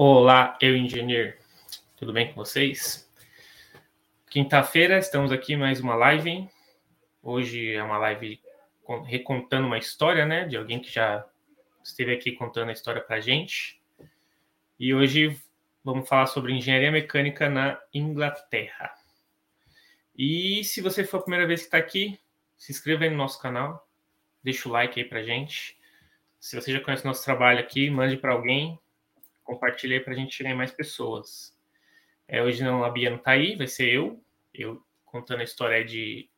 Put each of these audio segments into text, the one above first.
Olá, eu engenheiro. Tudo bem com vocês? Quinta-feira estamos aqui mais uma live. Hoje é uma live recontando uma história, né, de alguém que já esteve aqui contando a história para gente. E hoje vamos falar sobre engenharia mecânica na Inglaterra. E se você for a primeira vez que está aqui, se inscreva aí no nosso canal, deixa o like aí para gente. Se você já conhece o nosso trabalho aqui, mande para alguém, compartilhe aí para a gente chegar em mais pessoas. É, hoje não, a Bia não está aí, vai ser eu, eu contando a história de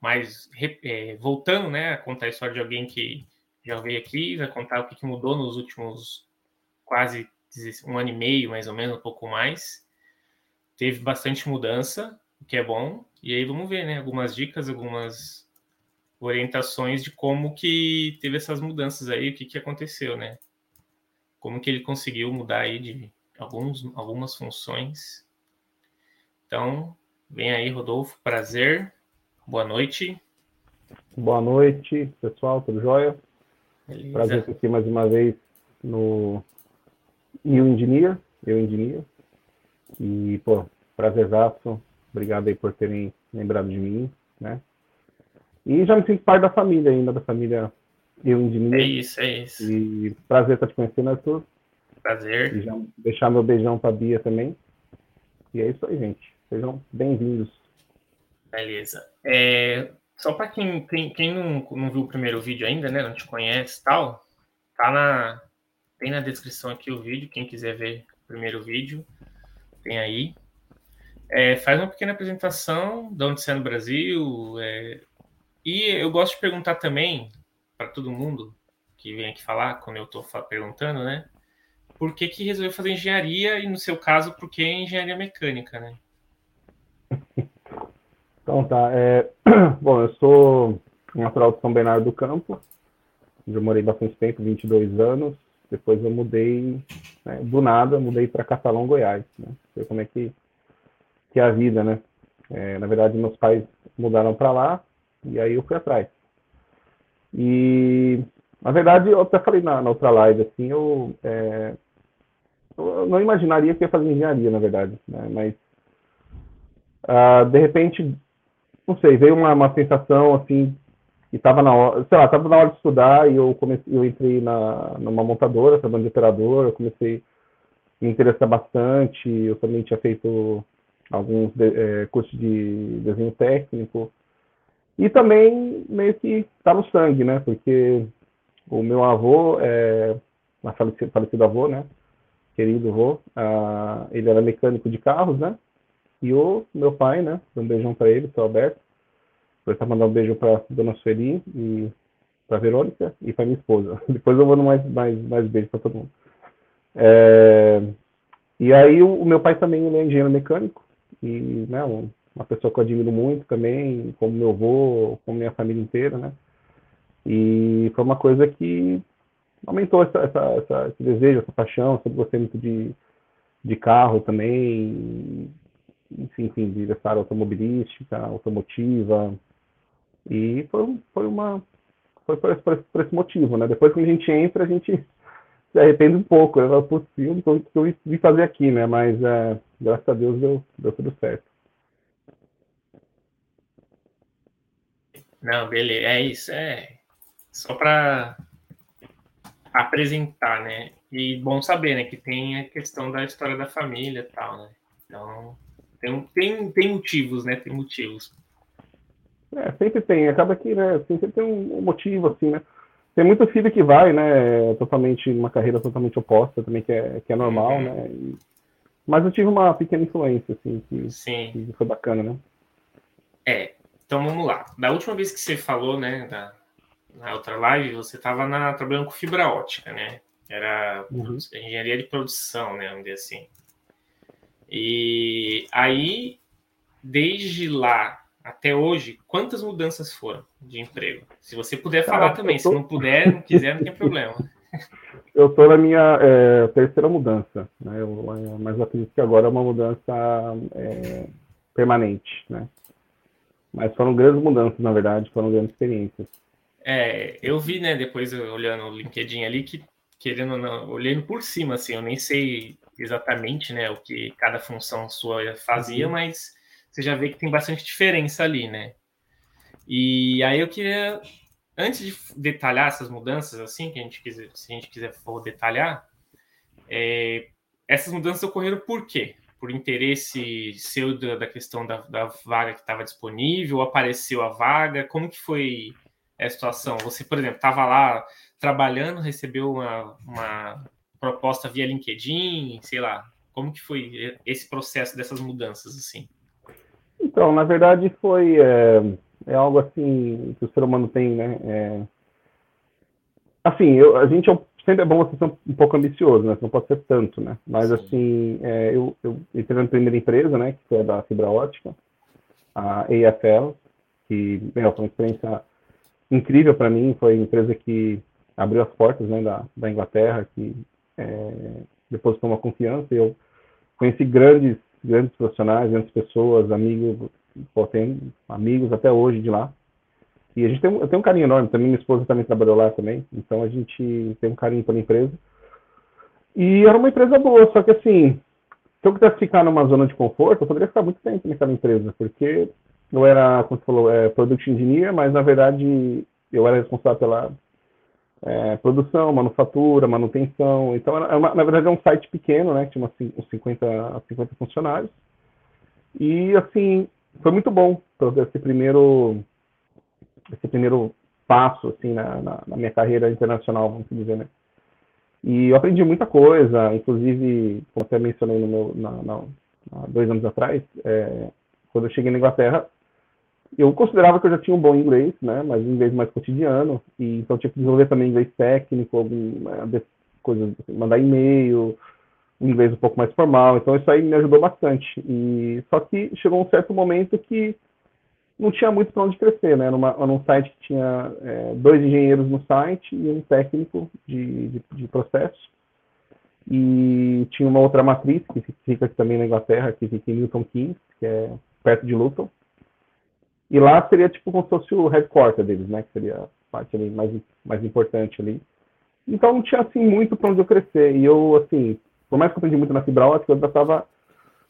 mais é, voltando, né, a contar a história de alguém que já veio aqui, vai contar o que, que mudou nos últimos quase um ano e meio, mais ou menos, um pouco mais. Teve bastante mudança, o que é bom. E aí vamos ver, né, algumas dicas, algumas orientações de como que teve essas mudanças aí, o que, que aconteceu, né? Como que ele conseguiu mudar aí de alguns, algumas funções. Então, vem aí, Rodolfo, prazer. Boa noite. Boa noite, pessoal, tudo jóia? Beleza. Prazer estar aqui mais uma vez no Eu Engineer, Eu Engineer. E, pô, prazerzaço. Obrigado aí por terem lembrado de mim, né? E já me sinto parte da família ainda, da família eu Engineer. É isso, é isso. E prazer estar te conhecendo, Arthur. Prazer. E já deixar meu beijão para Bia também. E é isso aí, gente. Sejam bem-vindos. Beleza. É, só para quem, quem, quem não, não viu o primeiro vídeo ainda, né? Não te conhece tal, tá na. Tem na descrição aqui o vídeo. Quem quiser ver o primeiro vídeo, tem aí. É, faz uma pequena apresentação de onde você é no Brasil, é, e eu gosto de perguntar também para todo mundo que vem aqui falar, quando eu estou perguntando, né? Por que, que resolveu fazer engenharia e, no seu caso, por que engenharia mecânica, né? Então tá. É... Bom, eu sou natural de São Bernardo do Campo, onde eu morei bastante tempo, 22 anos. Depois eu mudei, né, do nada, mudei para Catalão, Goiás. Né? Sei como é que, que é a vida, né? É, na verdade, meus pais mudaram para lá, e aí eu fui atrás. E, na verdade, eu até falei na, na outra live, assim, eu, é, eu não imaginaria que ia fazer engenharia, na verdade, né? Mas, uh, de repente, não sei, veio uma, uma sensação, assim, que estava na hora, sei lá, estava na hora de estudar e eu comecei, eu entrei na, numa montadora, trabalhando de operador, eu comecei a me interessar bastante, eu também tinha feito alguns é, cursos de desenho técnico, e também meio que está no sangue, né? Porque o meu avô, é, falecido, falecido avô, né? Querido avô, ah, ele era mecânico de carros, né? E o meu pai, né? Um beijão para ele, seu Alberto. Vou estar mandando um beijo para dona Sueli e para Verônica e para minha esposa. Depois eu vou mais, mais, mais beijos para todo mundo. É, e aí o, o, meu pai também ele é engenheiro mecânico e né, um, uma pessoa que eu admiro muito também, como meu avô, como minha família inteira, né? E foi uma coisa que aumentou essa, essa, essa, esse desejo, essa paixão. Sempre gostei muito de, de carro também, enfim, enfim de essa área automobilística, automotiva. E foi, foi uma. Foi por, por, por, esse motivo, né? Depois que a gente entra, a gente se arrepende um pouco. Falo, putz, o que eu vim fazer aqui, né? Mas, é, graças a Deus, deu, deu tudo certo. Não, beleza. É isso. É só para apresentar, né? E bom saber, né? Que tem a questão da história da família e tal, né? Então, tem, tem, tem motivos, né? Tem motivos. É, sempre tem. Acaba que, né? Sempre tem um motivo, assim, né? Tem muito filho que vai, né? Totalmente, uma carreira totalmente oposta também, que é, que é normal, uhum. né? E, mas eu tive uma pequena influência, assim, que, Sim. que foi bacana, né? É, então vamos lá. Da última vez que você falou, né, da, na outra live, você estava trabalhando com fibra ótica, né? Era uhum. engenharia de produção, né, vamos dizer assim. E aí, desde lá até hoje, quantas mudanças foram de emprego? Se você puder falar também, tô... se não puder, não quiser, não tem problema. Eu estou na minha é, terceira mudança, né? Eu, mas acredito que agora é uma mudança é, permanente, né? Mas foram grandes mudanças, na verdade, foram grandes experiências. É, eu vi, né, depois olhando o LinkedIn ali, que querendo não, olhando por cima, assim, eu nem sei exatamente né, o que cada função sua fazia, uhum. mas você já vê que tem bastante diferença ali, né? E aí eu queria, antes de detalhar essas mudanças, assim, que a gente quiser, se a gente quiser for detalhar, é, essas mudanças ocorreram por quê? Por interesse seu da, da questão da, da vaga que estava disponível, apareceu a vaga, como que foi a situação? Você, por exemplo, estava lá trabalhando, recebeu uma, uma proposta via LinkedIn, sei lá, como que foi esse processo dessas mudanças, assim? Então, na verdade, foi é, é algo assim que o ser humano tem, né? É, assim, eu, a gente é, sempre é bom você ser um pouco ambicioso, né? Você não pode ser tanto, né? Mas Sim. assim, é, eu, eu entrei na primeira empresa, né? Que foi a da fibra ótica, a AFL, que meu, foi uma experiência incrível para mim. Foi a empresa que abriu as portas, né? Da, da Inglaterra, que é, depositou uma confiança. Eu conheci grandes, grandes profissionais, grandes pessoas, amigos, pô, amigos até hoje de lá. E a gente tem, eu tenho um carinho enorme, também minha esposa também trabalhou lá também, então a gente tem um carinho pela empresa. E era uma empresa boa, só que assim, se eu quisesse ficar numa zona de conforto, eu poderia ficar muito tempo naquela empresa, porque eu era, como você falou, é, Product Engineer, mas na verdade eu era responsável pela é, produção, manufatura, manutenção. Então, era uma, na verdade, é um site pequeno, né? Tinha uns 50, 50 funcionários. E, assim, foi muito bom esse primeiro, esse primeiro passo, assim, na, na, na minha carreira internacional, vamos dizer, né? E eu aprendi muita coisa, inclusive, como até mencionei no meu, na, na, dois anos atrás, é, quando eu cheguei na Inglaterra, eu considerava que eu já tinha um bom inglês, né, mas inglês mais cotidiano, e então tinha que desenvolver também inglês técnico, algum, é, coisas, assim, mandar e-mail, um inglês um pouco mais formal, então isso aí me ajudou bastante. E só que chegou um certo momento que não tinha muito para onde crescer, né, numa, num site que tinha é, dois engenheiros no site e um técnico de, de, de processo, e tinha uma outra matriz que fica aqui também na Inglaterra, que fica em Milton Keynes, que é perto de Luton, e lá seria tipo como se fosse o headquarter deles, né? Que seria a parte ali mais, mais importante ali. Então não tinha assim muito para onde eu crescer. E eu, assim, por mais que eu aprendi muito na fibra ótica, eu já estava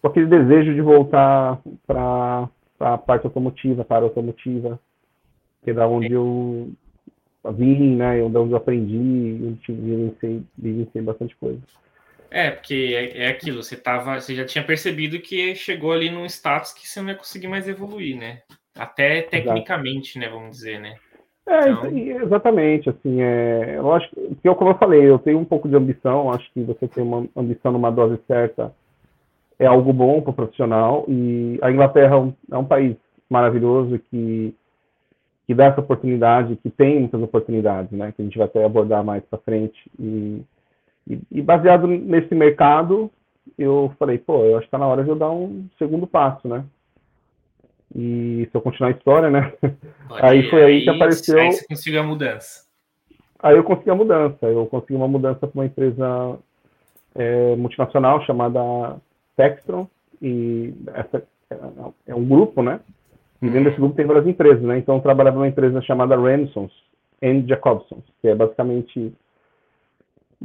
com aquele desejo de voltar para a parte automotiva, para automotiva, que é da onde eu vim, né? Da onde eu aprendi, onde vivenciei, vivenciei bastante coisa. É, porque é, é, aquilo, você tava, você já tinha percebido que chegou ali num status que você não ia conseguir mais evoluir, né? Até tecnicamente, Exato. né, vamos dizer, né? É, então... exatamente, assim, é, eu acho que, como eu falei, eu tenho um pouco de ambição, acho que você ter uma ambição numa dose certa é algo bom para o profissional, e a Inglaterra é um, é um país maravilhoso que, que dá essa oportunidade, que tem muitas oportunidades, né, que a gente vai até abordar mais para frente, e, e, e, baseado nesse mercado, eu falei, pô, eu acho que está na hora de eu dar um segundo passo, né, e se eu continuar a história, né? aí foi aí, que apareceu. Aí você conseguiu a mudança. Aí eu consegui a mudança. Eu consegui uma mudança para uma empresa é, multinacional chamada Textron. E essa é um grupo, né? E dentro desse grupo tem várias empresas, né? Então eu trabalhava numa empresa chamada Ramsons and Jacobsons, que é basicamente,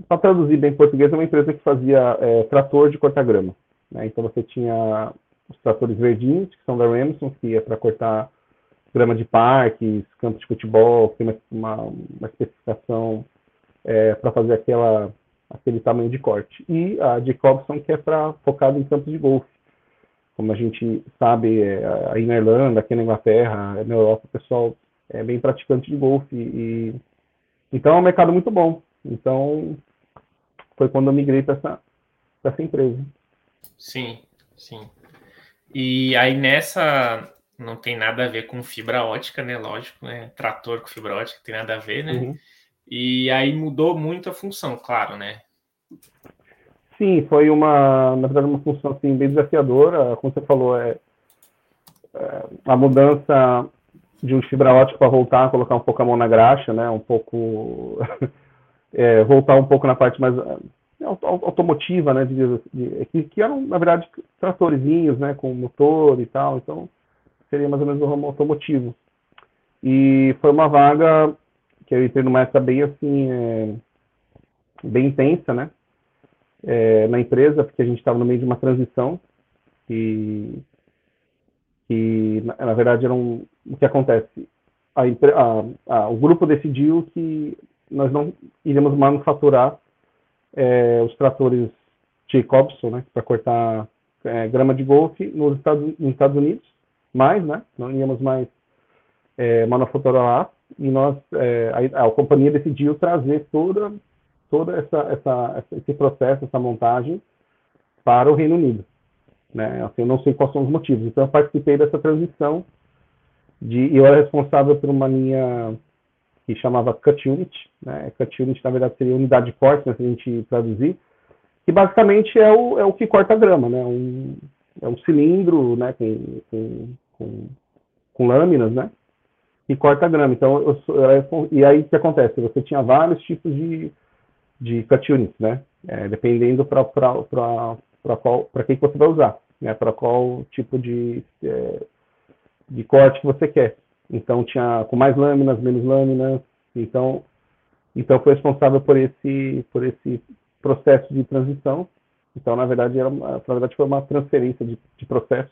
para traduzir bem em português, é uma empresa que fazia é, trator de cortar grama. Né? Então você tinha os tratores verdinhos, que são da Ramson, que é para cortar grama de parques, campos de futebol, tem uma, uma especificação é, para fazer aquela, aquele tamanho de corte. E a Jacobson, que é para focado em campos de golfe. Como a gente sabe, é, aí na Irlanda, aqui na Inglaterra, na Europa, o pessoal é bem praticante de golfe. E, então é um mercado muito bom. Então foi quando eu migrei para essa, essa empresa. Sim, sim. E aí nessa não tem nada a ver com fibra ótica, né? Lógico, né? Trator com fibra ótica tem nada a ver, né? Uhum. E aí mudou muito a função, claro, né? Sim, foi uma, na verdade, uma função assim, bem desafiadora. Como você falou, é, é a mudança de um fibra ótica para voltar, colocar um pouco a mão na graxa, né? Um pouco é, voltar um pouco na parte mais é, automotiva, né, de, de, que, eram, na verdade, tratorzinhos, né, com motor e tal, então seria mais ou menos um ramo automotivo. E foi uma vaga que eu entrei numa época bem, assim, é, bem intensa, né, é, na empresa, porque a gente estava no meio de uma transição e que na, na verdade era um, o que acontece? A, a, a, o grupo decidiu que nós não iríamos manufaturar é, os tratores Jacobson, né, para cortar é, grama de golfe nos Estados, nos Estados Unidos, mais, né, não íamos mais é, manufaturar lá, e nós, é, a, a, companhia decidiu trazer toda, toda essa, essa, esse processo, essa montagem para o Reino Unido. Né? Assim, eu não sei quais são os motivos. Então, eu participei dessa transição de, eu era responsável por uma linha que chamava Cut Unit, né? Cut Unit, na verdade, seria unidade de corte, né, se a gente traduzir, que basicamente é o, é o que corta grama, né? Um, é um cilindro, né, com, com, com, com lâminas, né? Que corta grama. Então, eu, eu, e aí o que acontece? Você tinha vários tipos de, de cut units, né? É, dependendo para qual para que, que você vai usar, né? Para qual tipo de é, de corte que você quer. Então tinha com mais lâminas, menos lâminas. Então, então foi responsável por esse por esse processo de transição. Então, na verdade, era uma, na verdade foi uma transferência de, de processo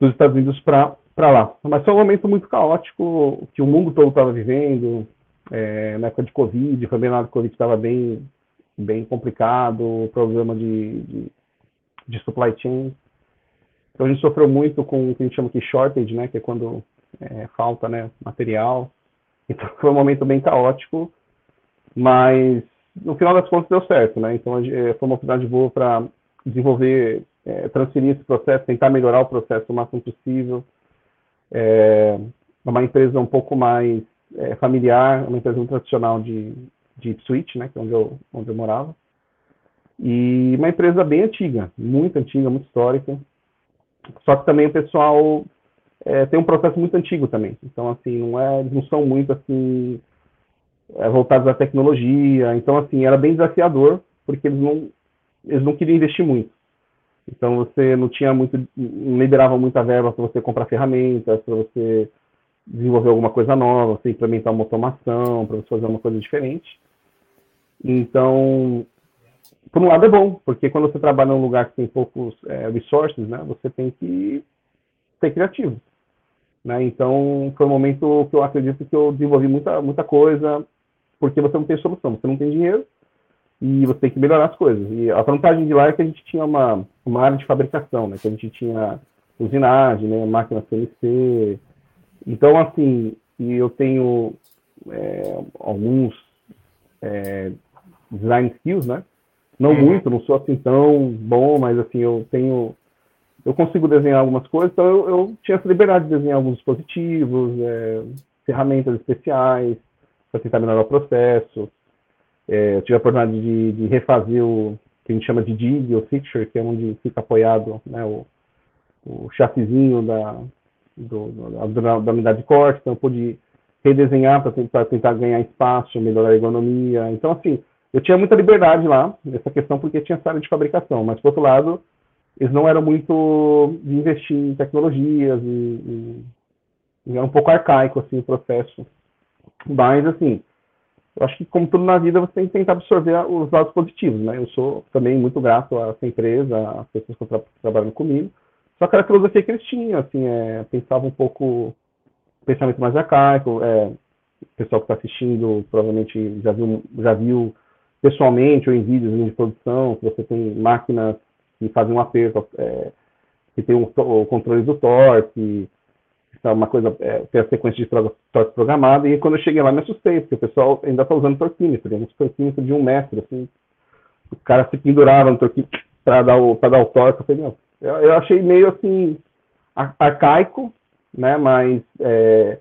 dos Estados Unidos para para lá. Mas foi um momento muito caótico que o mundo todo estava vivendo. É, na época de Covid, foi bem na que o Covid estava bem bem complicado, problema de, de, de supply chain. Então a gente sofreu muito com o que a gente chama de shortage, né, que é quando é, falta né, material. Então foi um momento bem caótico, mas no final das contas deu certo, né? Então foi uma oportunidade boa para desenvolver, é, transferir esse processo, tentar melhorar o processo o máximo possível. É uma empresa um pouco mais é, familiar, uma empresa muito tradicional de, de Ipswich, né, que é onde eu, onde eu morava. E uma empresa bem antiga, muito antiga, muito histórica. Só que também o pessoal é, tem um processo muito antigo também. Então, assim, não é, eles não são muito, assim, é, voltados à tecnologia. Então, assim, era bem desafiador, porque eles não, eles não queriam investir muito. Então, você não tinha muito, não liberava muita verba para você comprar ferramentas, para você desenvolver alguma coisa nova, você implementar uma automação, para você fazer uma coisa diferente. Então, por um lado é bom, porque quando você trabalha num lugar que tem poucos é, resources, né, você tem que ser criativo. Né? Então, foi um momento que eu acredito que eu desenvolvi muita, muita coisa, porque você não tem solução, você não tem dinheiro e você tem que melhorar as coisas. E a vantagem de lá é que a gente tinha uma, uma área de fabricação, né, que a gente tinha usinagem, né, máquina CNC. Então, assim, e eu tenho é, alguns é, design skills, né? Não uhum. muito, não sou assim tão bom, mas assim, eu tenho. Eu consigo desenhar algumas coisas, então eu, eu tinha essa liberdade de desenhar alguns dispositivos, é, ferramentas especiais, para tentar melhorar o processo. É, eu tive a oportunidade de, de, refazer o que a gente chama de dig, ou fixture, que é onde fica apoiado né, o, o chassizinho da, do, da, da unidade de corte, então eu pude redesenhar para tentar, tentar ganhar espaço, melhorar a ergonomia. Então, assim, eu tinha muita liberdade lá nessa questão porque tinha essa área de fabricação, mas por outro lado, eles não eram muito de investir em tecnologias e, e, e era um pouco arcaico assim o processo. Mas assim, eu acho que como tudo na vida você tem que tentar absorver os lados positivos, né? Eu sou também muito grato a essa empresa, às pessoas que tra trabalhando comigo. Só que era a filosofia que eles tinham, assim, é, pensava um pouco pensamento mais arcaico. É, o pessoal que está assistindo provavelmente já viu, já viu pessoalmente ou em vídeos de produção, que você tem máquinas que fazem um aperto, é, que tem um, o controle do torque, é uma coisa, é, tem a sequência de torque programada, e quando eu cheguei lá me assustei, porque o pessoal ainda está usando torquímetro, um torquímetro de um metro, assim, o cara se pendurava no torquímetro para dar, o, dar o torque, eu falei, eu, eu achei meio assim, arcaico, né, mas é,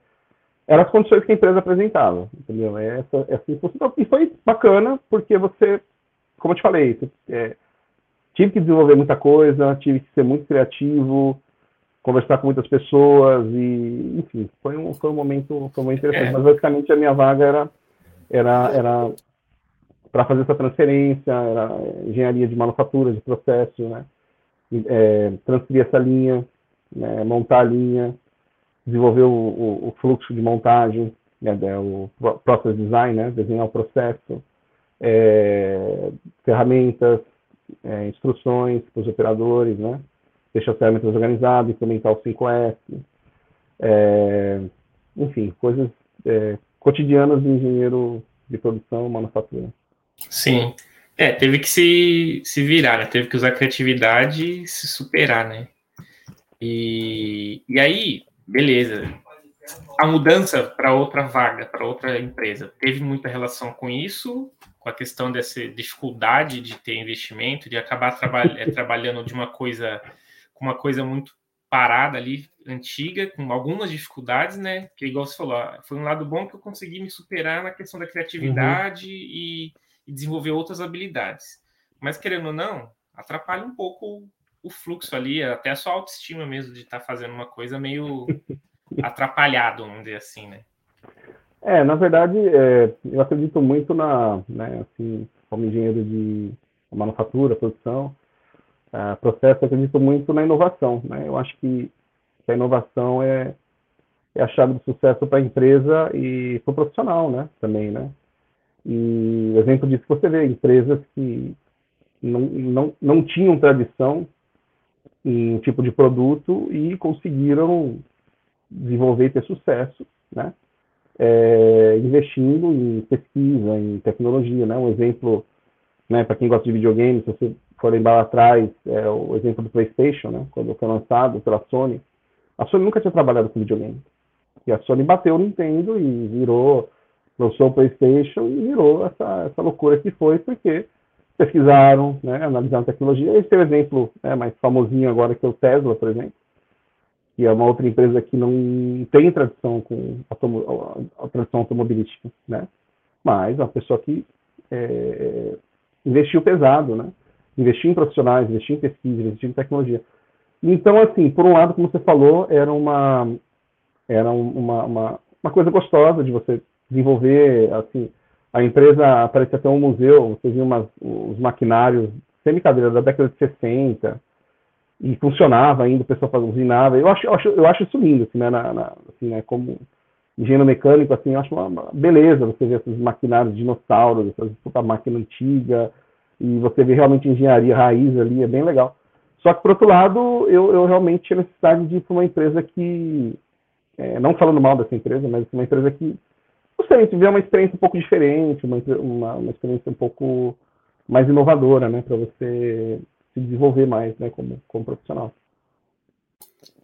eram as condições que a empresa apresentava, entendeu? É essa, essa então, e foi bacana, porque você, como eu te falei, é, tive que desenvolver muita coisa, tive que ser muito criativo, conversar com muitas pessoas e, enfim, foi um, foi um momento, foi muito interessante. É. Mas basicamente a minha vaga era, era, era para fazer essa transferência, era engenharia de manufatura, de processo, né? É, transferir essa linha, né? montar a linha, desenvolver o, o, o fluxo de montagem, né, o process design, né, desenhar o processo, é, ferramentas, é, instruções para os operadores, né? As ferramentas organizadas, implementar o 5S, é, enfim, coisas é, cotidianas do engenheiro de produção, manufatura. Sim. É, teve que se, se virar, né? Teve que usar criatividade e se superar, né? E, e aí, beleza. A mudança para outra vaga, para outra empresa, teve muita relação com isso, com a questão dessa dificuldade de ter investimento, de acabar é, trabalhando de uma coisa com uma coisa muito parada ali, antiga, com algumas dificuldades, né? Que igual você falou, foi um lado bom que eu consegui me superar na questão da criatividade uhum. e, e, desenvolver outras habilidades. Mas querendo ou não, atrapalha um pouco o fluxo ali, até a sua autoestima mesmo de estar tá fazendo uma coisa meio atrapalhado, vamos dizer assim, né? É, na verdade, é, eu acredito muito na, né, assim, como engenheiro de manufatura, produção, uh, processo, eu acredito muito na inovação. Né? Eu acho que, a inovação é, é a chave do sucesso para a empresa e para o profissional né? também. Né? E exemplo disso você vê empresas que não, não, não tinham tradição em um tipo de produto e conseguiram desenvolver e ter sucesso, né? É, investindo em pesquisa, em tecnologia, né? Um exemplo, né, para quem gosta de videogame, se você for lembrar lá atrás, é, o exemplo do PlayStation, né, quando foi lançado pela Sony, a Sony nunca tinha trabalhado com videogame. E a Sony bateu o Nintendo e virou, lançou o PlayStation e virou essa, essa loucura que foi, porque pesquisaram, né, analisaram tecnologia. Esse é o exemplo né, mais famosinho agora, que é o Tesla, por exemplo, que é uma outra empresa que não tem tradição com a, a tradição automobilística, né? Mas uma pessoa que é, investiu pesado, né? Investir em profissionais, investir em pesquisa, investir em tecnologia. Então, assim, por um lado, como você falou, era uma era uma, uma, uma coisa gostosa de você desenvolver, assim, a empresa parece até um museu, você viu umas, os maquinários semi-cadeira da década de 60, e funcionava ainda, o pessoal usinava. Eu acho, eu acho, eu acho isso lindo, assim, né, na, na, assim, né, como engenheiro mecânico, assim, eu acho uma, beleza você ver esses maquinários dinossauros, essa máquina antiga, e você vê realmente engenharia raiz ali, é bem legal. Só que, por outro lado, eu, eu realmente tinha necessidade de ir para uma empresa que, é, não falando mal dessa empresa, mas uma empresa que, não sei, tiver uma experiência um pouco diferente, uma, uma, uma experiência um pouco mais inovadora, né, para você se desenvolver mais, né, como, como profissional.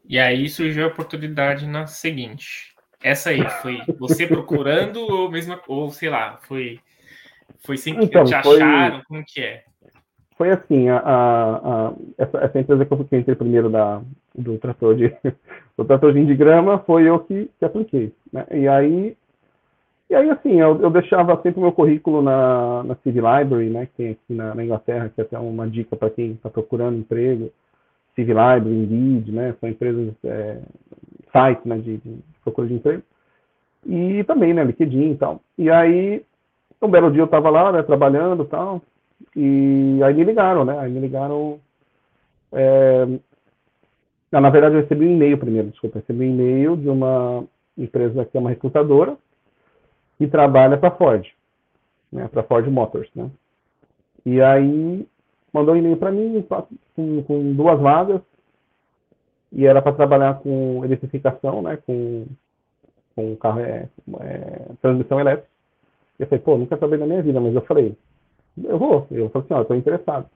E aí surgiu a oportunidade na seguinte. Essa aí foi você procurando ou mesmo ou sei lá, foi foi sem que então, te acharam? Foi, como que é? Foi assim, a, a, a essa, essa, empresa que eu entrei primeiro da, do trator de do tratorzinho de grama foi eu que, que apliquei. Né? E aí e aí, assim, eu, eu deixava sempre o meu currículo na, na Civil Library, né, que tem aqui na, na Inglaterra, que é até uma dica para quem está procurando emprego. Civil Library, Indeed, né, são empresas, é, sites né, de, de procura de emprego. E também, né, LinkedIn e tal. E aí, um belo dia eu estava lá, né, trabalhando e tal, e aí me ligaram, né, aí me ligaram, é... Não, na verdade eu recebi um e-mail primeiro, desculpa, recebi um e-mail de uma empresa que é uma recrutadora, que trabalha para Ford, né, para Ford Motors, né, e aí mandou um e-mail para mim com, com, duas vagas, e era para trabalhar com eletrificação, né, com, com carro, é, é, transmissão elétrica, eu falei, pô, nunca trabalhei na minha vida, mas eu falei, eu vou. Eu falei assim, ó, eu tô interessado.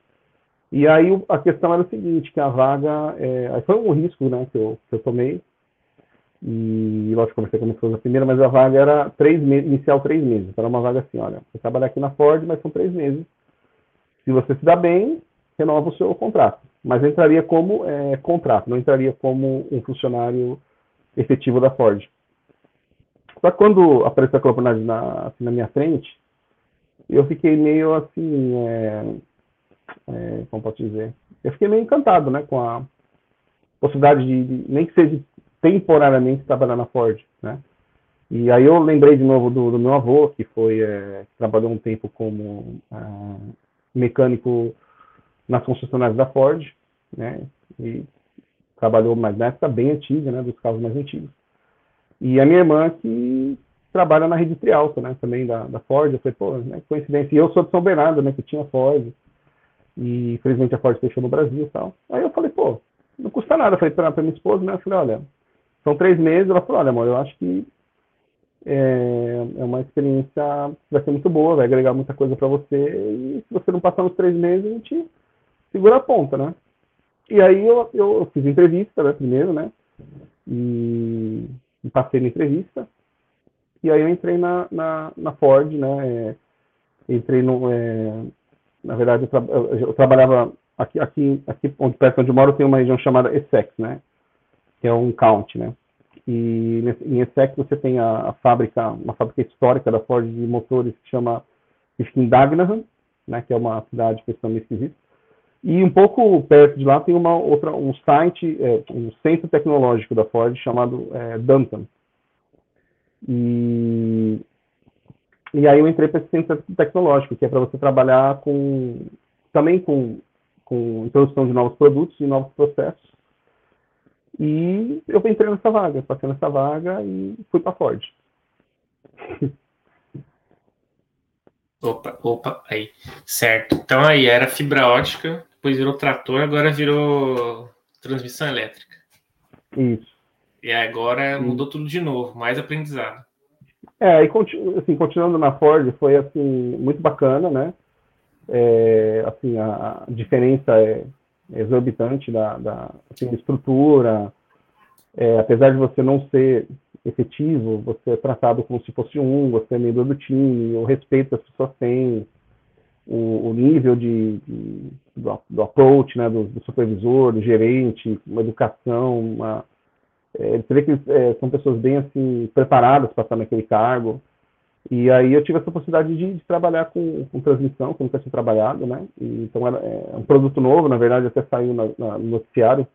E aí a questão era o seguinte, que a vaga, é, foi um risco, né, que eu, que eu tomei, e lógico, comecei com a minha primeira, mas a vaga era três meses, inicial três meses. Era uma vaga assim, olha, você trabalha aqui na Ford, mas são três meses. Se você se dá bem, renova o seu contrato. Mas entraria como é, contrato, não entraria como um funcionário efetivo da Ford. Só que quando apareceu a oportunidade na, assim, na minha frente, eu fiquei meio assim, é, é, como posso dizer, eu fiquei meio encantado, né, com a possibilidade de, nem que seja temporariamente trabalhar na Ford, né. E aí eu lembrei de novo do, do meu avô, que foi é, trabalhou um tempo como ah, mecânico nas concessionárias da Ford, né, e trabalhou mais na época bem antiga, né, dos carros mais antigos. E a minha irmã que trabalha na rede Trialto, né, também da, da Ford. Eu falei, pô, né, coincidência. E eu sou de São Bernardo, né, que tinha Ford. E infelizmente a Ford fechou no Brasil e tal. Aí eu falei, pô, não custa nada. Eu falei pra, pra minha esposa, né, eu falei, olha, são três meses. Ela falou, olha, amor, eu acho que é, é uma experiência que vai ser muito boa, vai agregar muita coisa para você. E se você não passar nos três meses, a gente segura a ponta, né? E aí eu, eu, fiz entrevista, né, primeiro, né? E, e, passei na entrevista. E aí eu entrei na, na, na Ford, né? É, entrei no. É, na verdade, eu, tra eu, eu, trabalhava aqui, aqui, aqui onde, perto onde eu moro, tem uma região chamada Essex, né? Que é um county, né? E nesse, em Essex você tem a, a, fábrica, uma fábrica histórica da Ford de motores que chama que né? Que é uma cidade que é meio esquisita. E um pouco perto de lá tem uma outra, um site, é, um centro tecnológico da Ford chamado é, Danton. E, e aí eu entrei para esse centro tecnológico, que é para você trabalhar com também com, com introdução de novos produtos e novos processos. E eu entrei nessa vaga, passei nessa vaga e fui para Ford. Opa, opa, aí. Certo. Então aí era fibra ótica, depois virou trator, agora virou transmissão elétrica. Isso. E agora mudou tudo de novo, mais aprendizado. É, e assim, continuando na Ford, foi assim, muito bacana, né? É, assim, a, a diferença é exorbitante da, da assim, estrutura. É, apesar de você não ser efetivo, você é tratado como se fosse um, você é membro do time, o respeito que as pessoas têm, o, o nível de, de do, do, approach, né, do, do, supervisor, do gerente, uma educação, uma, é, você vê que é, são pessoas bem assim preparadas para estar naquele cargo. E aí eu tive essa possibilidade de, de trabalhar com, com, transmissão, que eu nunca tinha trabalhado, né? E, então era é um produto novo, na verdade até saiu na, na, no noticiário,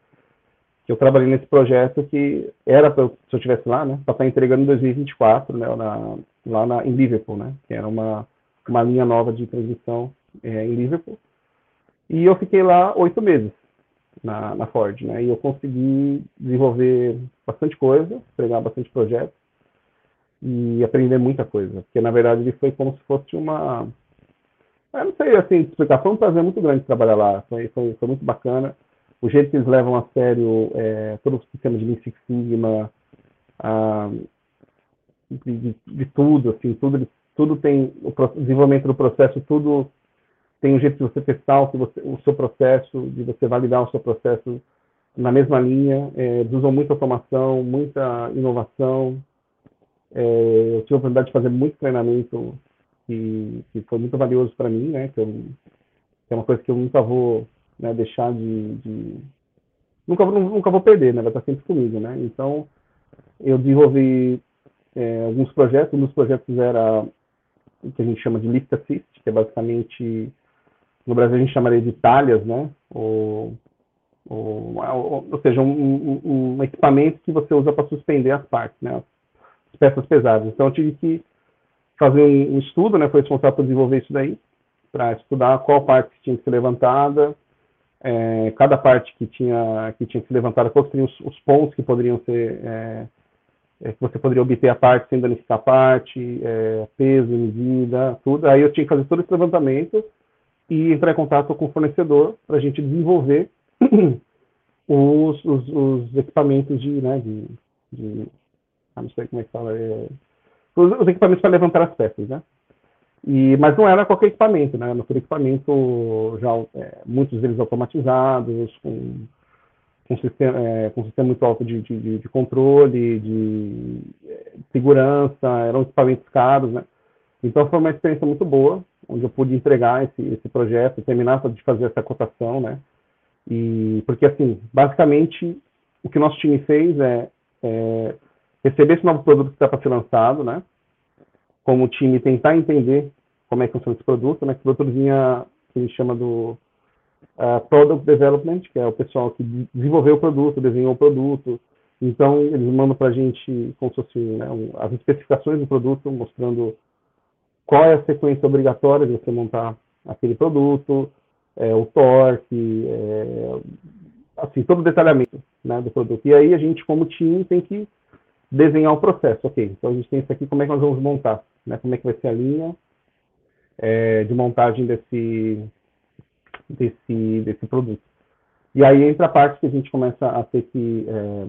que eu trabalhei nesse projeto que era para se eu estivesse lá, né? Para estar entregando em 2024, né? Na, lá na, em Liverpool, né? Que era uma, uma linha nova de transmissão é, em Liverpool. E eu fiquei lá oito meses na, na Ford, né? E eu consegui desenvolver bastante coisa, pegar bastante projetos e aprender muita coisa, porque na verdade ele foi como se fosse uma, eu não sei assim explicar, foi um prazer muito grande trabalhar lá, foi, foi, foi muito bacana, o jeito que eles levam a sério é, todo o sistema de Lean Six Sigma, a, de, de, tudo, assim, tudo, tudo tem o desenvolvimento do processo, tudo tem um jeito de você testar o, você, o seu processo, de você validar o seu processo na mesma linha. É, usam muita automação, muita inovação. É, eu tive a oportunidade de fazer muito treinamento que, que foi muito valioso para mim, né? Que, eu, que, é uma coisa que eu nunca vou né, deixar de, de nunca, nunca vou perder, né? Vai estar sempre comigo, né? Então, eu desenvolvi é, alguns projetos. Um dos projetos era o que a gente chama de Lift Assist, que é basicamente no Brasil a gente chamaria de talhas, né? Ou, ou, ou seja, um, um, um, equipamento que você usa para suspender as partes, né? As peças pesadas. Então eu tive que fazer um, estudo, né? Foi responsável por desenvolver isso daí, para estudar qual parte tinha que ser levantada, é, cada parte que tinha que tinha que ser levantada, quais seriam os, os pontos que poderiam ser é, é, que você poderia obter a parte sem danificar a parte, é, peso, medida, tudo. Aí eu tinha que fazer todo esse levantamento e entrar em contato com o fornecedor para a gente desenvolver os, os, os, equipamentos de, né, de, de, ah, não sei como é que fala, é, os, os, equipamentos para levantar as peças, né? E, mas não era qualquer equipamento, né? Era equipamento já é, muitos deles automatizados, com, com, sistema, é, com sistema muito alto de, de, de controle, de é, segurança, eram equipamentos caros, né? Então foi uma experiência muito boa onde eu pude entregar esse, esse projeto, terminar de fazer essa cotação, né? E porque assim, basicamente o que nosso time fez é, é receber esse novo produto que está para ser lançado, né? Como time tentar entender como é que funciona esse produto, né? Esse produto vinha que a gente chama do uh, Product Development, que é o pessoal que desenvolveu o produto, desenhou o produto. Então, eles mandam para a gente, como se fosse, né, as especificações do produto, mostrando qual é a sequência obrigatória de você montar aquele produto, é, o torque, é, assim, todo o detalhamento né, do produto. E aí a gente, como time, tem que desenhar o processo. Ok, então a gente tem isso aqui, como é que nós vamos montar? Né? Como é que vai ser a linha é, de montagem desse, desse, desse produto. E aí entra a parte que a gente começa a ter que é,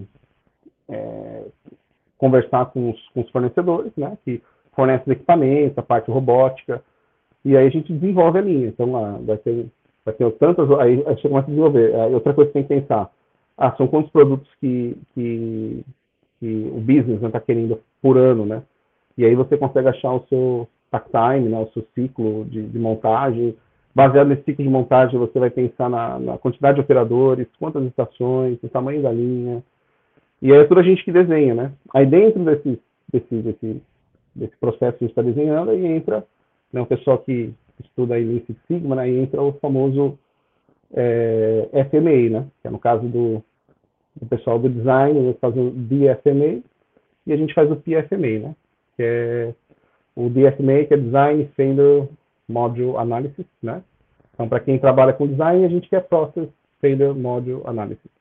é, conversar com os, com os, fornecedores, né, que fornecem equipamentos, a parte robótica, e aí a gente desenvolve a linha. Então, lá, vai ter, vai ter tantas. Aí a gente começa a desenvolver. Aí, outra coisa que tem que pensar: ah, são quantos produtos que, que, que o business está né, querendo por ano, né? E aí você consegue achar o seu tack time, né, o seu ciclo de, de montagem, Baseado nesse ciclo de montagem, você vai pensar na, na, quantidade de operadores, quantas estações, o tamanho da linha. E aí é tudo a gente que desenha, né? Aí dentro desse, desse, desse, desse processo que está desenhando, aí entra né, o pessoal que estuda aí Lean Six Sigma, né, aí entra o famoso é, FMA, né? Que é no caso do, do pessoal do design, eles fazem o DFMA e a gente faz o PFMA, né? Que é o DFMA, que é Design Failure Module Analysis, né? Então, para quem trabalha com design, a gente quer Process Failure Module Analysis.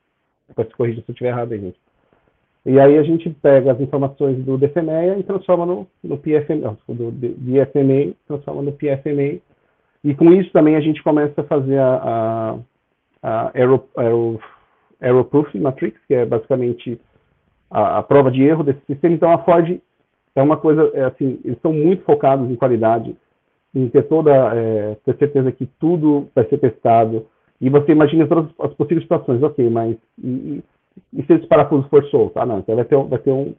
Depois se corrija se eu estiver errado aí, gente. E aí a gente pega as informações do DFMEA e transforma no, no PFMA, do DFMA, transforma no PFMA. E com isso também a gente começa a fazer a, a, a Aero, Aero, Aeroproof Matrix, que é basicamente a, a, prova de erro desse sistema. Então a Ford é uma coisa, é assim, eles são muito focados em qualidade em ter toda, é, ter certeza que tudo vai ser testado. E você imagina todas as possíveis situações, ok, mas e, e se esse parafuso for solto? Ah, não, então vai ter, vai ter um,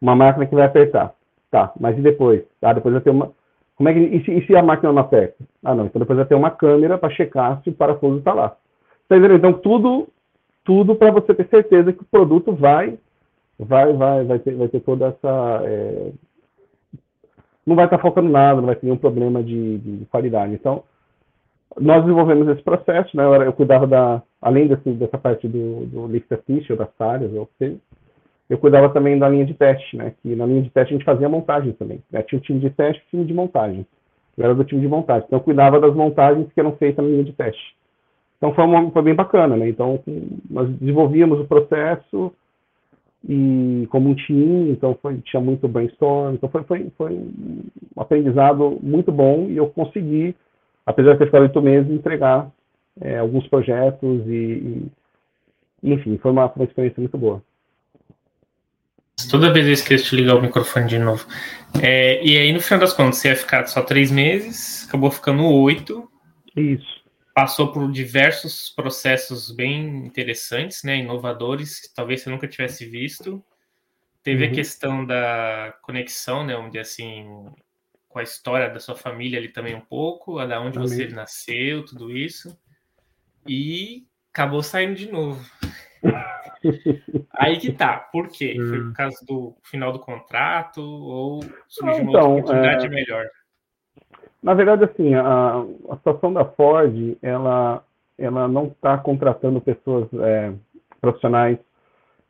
uma máquina que vai apertar. Tá, mas e depois? Ah, depois vai ter uma. Como é que, e, se, e se a máquina não aperta? Ah, não, então depois vai ter uma câmera para checar se o parafuso está lá. Tá Então, tudo, tudo para você ter certeza que o produto vai, vai, vai, vai ter, vai ter toda essa. É, não vai estar faltando nada, não vai ter nenhum problema de, de qualidade. Então, nós desenvolvemos esse processo, né? Eu, eu cuidava da, além desse, dessa parte do, do lift assist, ou das áreas, ou seja, eu cuidava também da linha de teste, né? Que na linha de teste a gente fazia montagem também. Né? Tinha o time de teste e o time de montagem. Eu era do time de montagem. Então eu cuidava das montagens que eram feitas na linha de teste. Então foi, uma, foi bem bacana, né? Então nós desenvolvíamos o processo, e como um time, então foi, tinha muito brainstorm, então foi, foi, foi um aprendizado muito bom e eu consegui, apesar de ter ficado oito meses, entregar é, alguns projetos e, e, enfim, foi uma, uma experiência muito boa. Toda vez eu esqueço de ligar o microfone de novo. É, e aí, no final das contas, você ia ficar só três meses, acabou ficando oito. Isso passou por diversos processos bem interessantes, né, inovadores, que talvez você nunca tivesse visto. Teve uhum. a questão da conexão, né, onde assim, com a história da sua família ali também um pouco, a da onde Amém. você nasceu, tudo isso. E acabou saindo de novo. Aí que tá. Por quê? Foi por hum. causa do final do contrato ou surgiu uma então, outra oportunidade é... melhor? Na verdade, assim, a, a situação da Ford, ela, ela não está contratando pessoas é, profissionais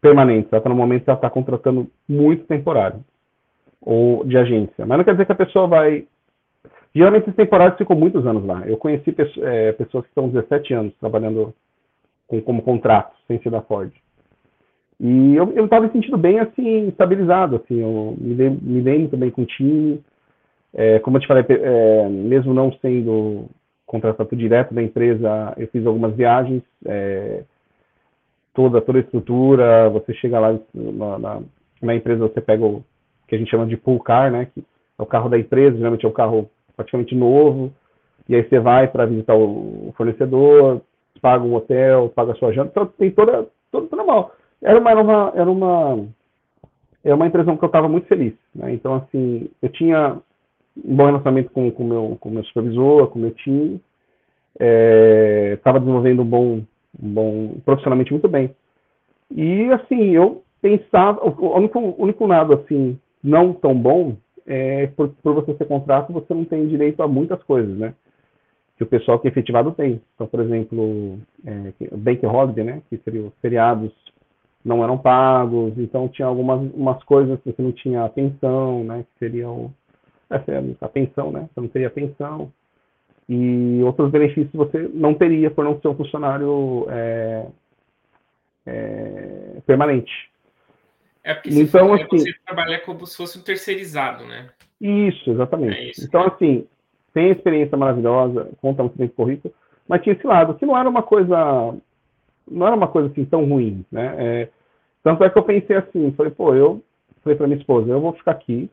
permanentes. Ela está no momento ela está contratando muito temporário ou de agência. Mas não quer dizer que a pessoa vai. Geralmente, esses temporários ficam muitos anos lá. Eu conheci é, pessoas que estão 17 anos trabalhando com, como contrato, sem ser da Ford. E eu estava me sentindo bem, assim, estabilizado. Assim, eu me dei, me dei muito bem com o time. É, como eu te falei, é, mesmo não sendo contratado direto da empresa, eu fiz algumas viagens, é, toda, toda a estrutura, você chega lá na, na, na, empresa, você pega o que a gente chama de pool car, né, que é o carro da empresa, geralmente é um carro praticamente novo, e aí você vai para visitar o fornecedor, paga um hotel, paga a sua janta, então tem toda, toda normal. Era uma, era uma, era uma, é uma impressão que eu estava muito feliz, né? Então, assim, eu tinha um bom relacionamento com o meu, com meu supervisor, com meu time. Estava é, desenvolvendo um bom, um bom, profissionalmente muito bem. E, assim, eu pensava, o único, o único lado, assim, não tão bom é por, por você ser contrato, você não tem direito a muitas coisas, né? Que o pessoal que é efetivado tem. Então, por exemplo, é, Bank Holiday, né? Que seriam os feriados não eram pagos, então tinha algumas umas coisas que você não tinha atenção, né? Que seriam essa é a pensão, né? Você não teria pensão. E outros benefícios você não teria por não ser um funcionário é, é, permanente. É porque então, assim, você trabalhar como se fosse um terceirizado, né? Isso, exatamente. É isso, então, né? assim, tem experiência maravilhosa, conta muito bem com currículo, mas tinha esse lado, que não era uma coisa, não era uma coisa assim tão ruim, né? É, tanto é que eu pensei assim, falei, pô, eu falei para minha esposa, eu vou ficar aqui,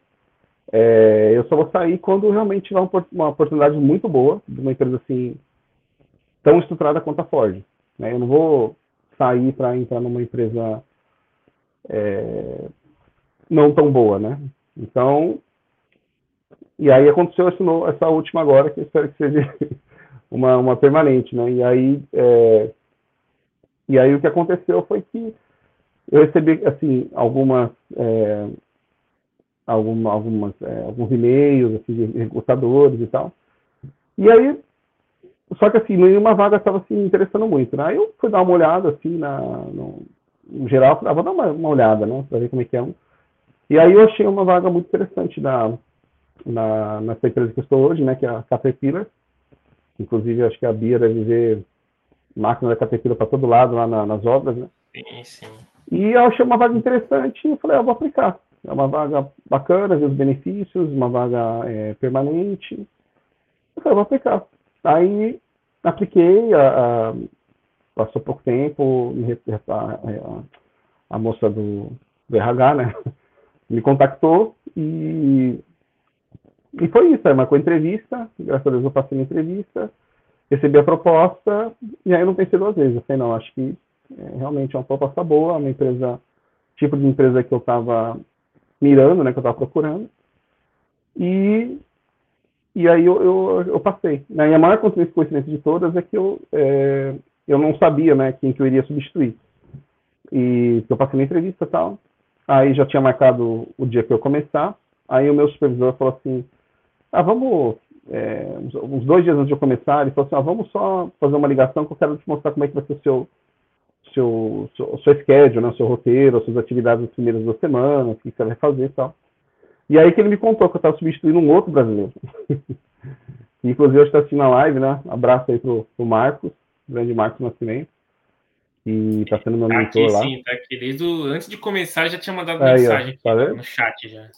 é, eu só vou sair quando realmente tiver uma oportunidade muito boa de uma empresa assim tão estruturada quanto a Ford. Né? Eu não vou sair para entrar numa empresa é, não tão boa, né? Então, e aí aconteceu essa última agora, que espero que seja uma, uma permanente, né? E aí, é, e aí o que aconteceu foi que eu recebi, assim, algumas, é, alguma, algumas, é, alguns e-mails, assim, de recrutadores e tal. E aí, só que, assim, nenhuma vaga estava se interessando muito, né? Aí eu fui dar uma olhada, assim, na, no, no geral, ah, vou dar uma, uma olhada, né, para ver como é que é. E aí eu achei uma vaga muito interessante na, na, nessa empresa que eu estou hoje, né, que é a Caterpillar. Inclusive, acho que a Bia deve ver máquina da Caterpillar para todo lado lá na, nas obras, né? Sim, sim. E eu achei uma vaga interessante e falei, ah, vou aplicar. É uma vaga bacana, ver os benefícios, uma vaga é, permanente. Eu falei, vou aplicar. Aí apliquei, a, a, passou pouco tempo, a, a, a moça do, do, RH, né, me contactou e, e foi isso, aí marcou entrevista, graças a Deus eu passei na entrevista, recebi a proposta e aí eu não pensei duas vezes, eu falei, não, acho que é realmente é uma proposta boa, uma empresa, tipo de empresa que eu estava mirando, né, que eu estava procurando. E, e aí eu, eu, eu passei. Né? E a maior coincidência de todas é que eu, é, eu não sabia né, quem que eu iria substituir. E eu passei na entrevista e tal. Aí já tinha marcado o dia que eu começar. Aí o meu supervisor falou assim, ah, vamos, é, uns dois dias antes de eu começar, ele falou assim, ah, vamos só fazer uma ligação que eu quero te mostrar como é que vai ser o seu seu, seu, seu schedule, né, seu roteiro, suas atividades nas primeiras duas semanas, o que você vai fazer e tal. E aí que ele me contou que eu estava substituindo um outro brasileiro. Inclusive, eu estou assistindo a live, né? Abraço aí pro, pro Marcos, grande Marcos Nascimento, que está sendo meu tá mentor aqui, lá. Sim, tá aqui. Desde o... Antes de começar, já tinha mandado aí, mensagem ó, tá no chat já.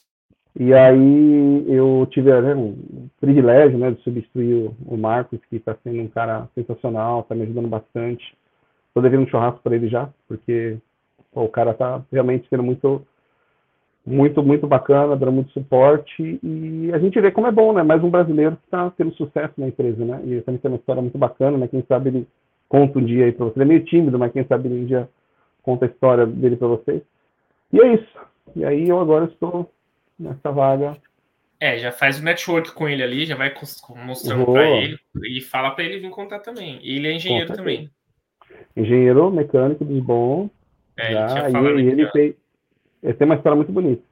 E aí eu tive né, um privilégio né, de substituir o, Marcos, que está sendo um cara sensacional, está me ajudando bastante. Tô devendo um churrasco para ele já, porque pô, o cara tá realmente sendo muito, muito, muito bacana, dando muito suporte. E a gente vê como é bom, né? Mais um brasileiro que está tendo sucesso na empresa, né? E ele também tem uma história muito bacana, né? Quem sabe ele conta um dia aí para você. Ele é meio tímido, mas quem sabe ele um dia conta a história dele para vocês. E é isso. E aí eu agora estou nessa vaga. É, já faz o network com ele ali, já vai mostrando para ele e fala para ele vir contar também. Ele é engenheiro também engenheiro mecânico dos bons. É, já, e, e ele, fez, ele tem uma história muito bonita.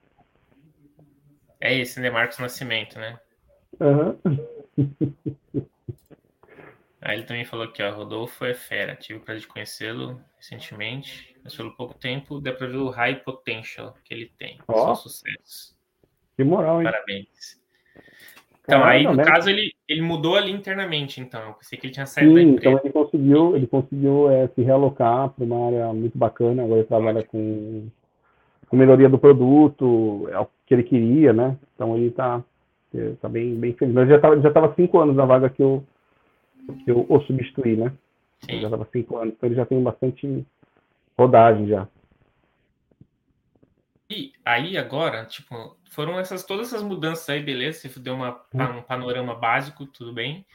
É esse, né? Marcos Nascimento, né? Uhum. Aí ele também falou que ó, Rodolfo é fera. Tive o prazer de conhecê-lo recentemente, mas pelo pouco tempo dá para ver o high potential que ele tem. Oh. Só sucesso. Que moral, hein? Parabéns. Então, aí, no né? caso, ele, ele mudou ali internamente, então. Eu pensei que ele tinha saído Sim, da empresa. então ele conseguiu, ele conseguiu é, se realocar para uma área muito bacana. Agora ele trabalha com, com melhoria do produto, é o que ele queria, né? Então ele está tá bem, bem feliz. Mas já estava já tava cinco anos na vaga que eu, que eu o substituí, né? Sim. Já estava cinco anos, então ele já tem bastante rodagem já. E aí agora, tipo, foram essas todas essas mudanças aí, beleza? Você deu uma, um panorama básico, tudo bem.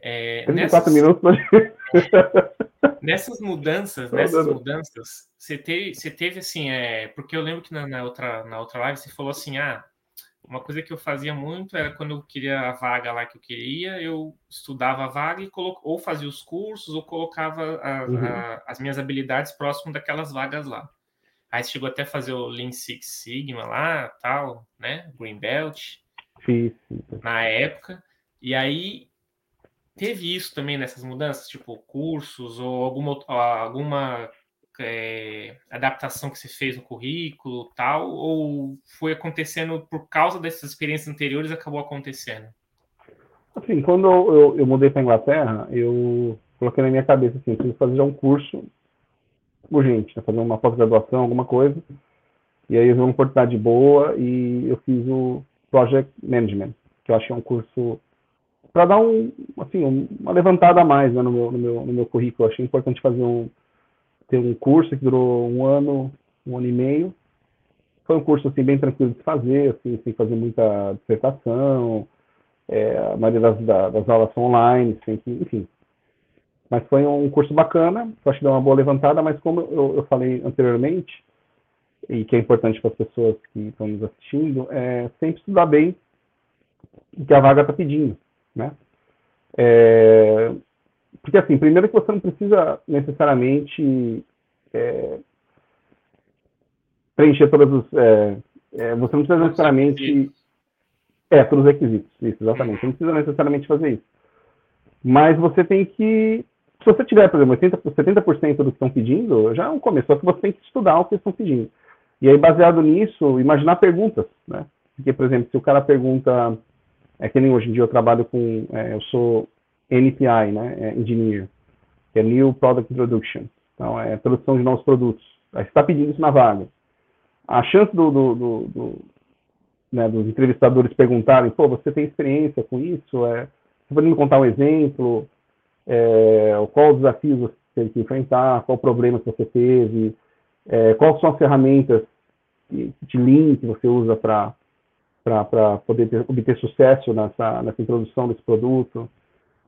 É, nessas, minutos. nessas mudanças, nessas mudanças, você teve, você teve assim, é, porque eu lembro que na, na, outra, na outra live você falou assim, ah, uma coisa que eu fazia muito era quando eu queria a vaga lá que eu queria, eu estudava a vaga e colo, ou fazia os cursos ou colocava a, uhum. a, as minhas habilidades próximo daquelas vagas lá. Aí chegou até a fazer o Lean Six Sigma lá, tal, né? Green Belt. Sim, sim. Na época. E aí teve isso também nessas mudanças, tipo cursos ou alguma, alguma é, adaptação que você fez no currículo, tal, ou foi acontecendo por causa dessas experiências anteriores acabou acontecendo? Assim, quando eu, eu mudei para Inglaterra, eu coloquei na minha cabeça assim, preciso fazer um curso urgente, né? fazer uma pós-graduação, alguma coisa, E aí eu vi uma oportunidade boa e eu fiz o Project Management, que eu achei um curso para dar um, assim, uma levantada a mais né, no, meu, no, meu, no meu currículo. Eu achei importante fazer um, ter um curso que durou um ano, um ano e meio. Foi um curso assim, bem tranquilo de fazer, assim, sem fazer muita dissertação. É, a maioria das, das aulas são online, que, enfim. Mas foi um curso bacana, acho que deu uma boa levantada, mas como eu, eu falei anteriormente, e que é importante para as pessoas que estão nos assistindo, é sempre estudar bem o que a vaga está pedindo né? É, porque, assim, primeiro que você não precisa necessariamente é, preencher todos os... É, é você não precisa necessariamente... É, todos os requisitos, isso, exatamente. Você não precisa necessariamente fazer isso. Mas você tem que... Se você tiver, por exemplo, 80%, 70% do que estão pedindo, já é um começo. Só que você tem que estudar o que estão pedindo. E aí, baseado nisso, imaginar perguntas, né? Porque, por exemplo, se o cara pergunta é que nem hoje em dia eu trabalho com, é, eu sou NPI, né, é Engineer, que é New Product Introduction, então é produção de novos produtos. Aí você está pedindo isso na vaga. A chance do, do, do, do né, dos entrevistadores perguntarem, pô, você tem experiência com isso? É, você pode me contar um exemplo? É, qual os desafios você teve que enfrentar? Qual o problema que você teve? É, quais são as ferramentas de link que você usa para poder ter, obter sucesso nessa, nessa introdução desse produto.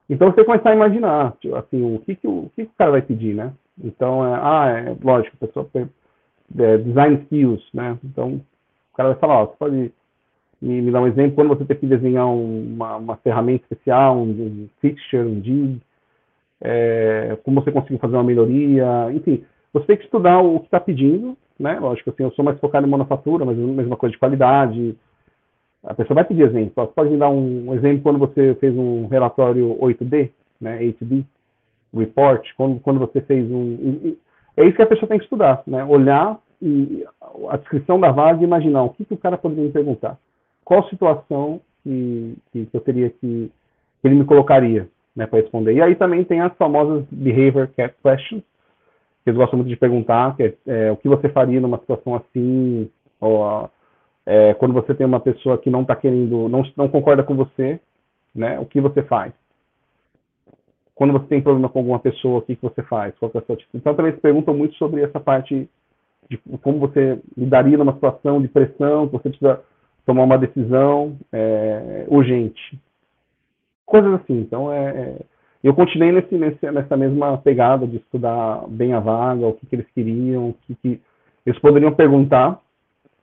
Então você começar a imaginar, tipo, assim, o que, que, o, o que, que o cara vai pedir, né? Então, é, ah, é lógico, a pessoa tem é, design skills, né? Então, o cara vai falar, ó, você pode me, me dar um exemplo, quando você tem que desenhar uma, uma ferramenta especial, um, um fixture, um dig, é, como você conseguiu fazer uma melhoria, enfim, você tem que estudar o que está pedindo, né? Lógico, assim, eu sou mais focado em manufatura, mas a mesma coisa de qualidade, a pessoa vai pedir exemplo. Pode me dar um exemplo quando você fez um relatório 8D, né, 8D, report, quando, quando você fez um... É isso que a pessoa tem que estudar, né? Olhar e a descrição da vaga e imaginar o que, que o cara poderia me perguntar. Qual situação que, que eu teria que... que ele me colocaria né, para responder. E aí também tem as famosas behavior questions, que eles gostam muito de perguntar, que é, é o que você faria numa situação assim, ou é, quando você tem uma pessoa que não está querendo, não, não concorda com você, né, o que você faz? Quando você tem problema com alguma pessoa, o que, que você faz? Qual é a sua Então também se perguntam muito sobre essa parte de como você lidaria numa situação de pressão, que você precisa tomar uma decisão é, urgente. Coisas assim. Então, é, é, eu continuei nesse, nesse, nessa mesma pegada de estudar bem a vaga, o que, que eles queriam, o que, que eles poderiam perguntar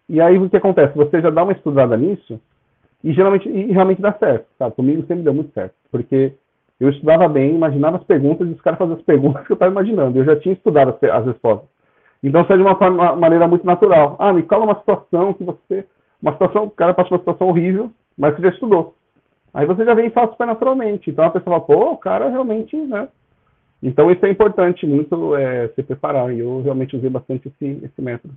e aí o que acontece? Você já dá uma estudada nisso e geralmente e realmente dá certo, sabe? Comigo sempre deu muito certo, porque eu estudava bem, imaginava as perguntas e os caras faziam as perguntas que eu estava imaginando. Eu já tinha estudado as, as respostas. Então sai de uma, forma, uma, maneira muito natural. Ah, me fala uma situação que você. Uma situação, o cara passa uma situação horrível, mas você já estudou. Aí você já vem e fala super naturalmente. Então a pessoa fala, pô, o cara realmente, né? Então isso é importante muito é, se preparar. E eu realmente usei bastante esse, esse método.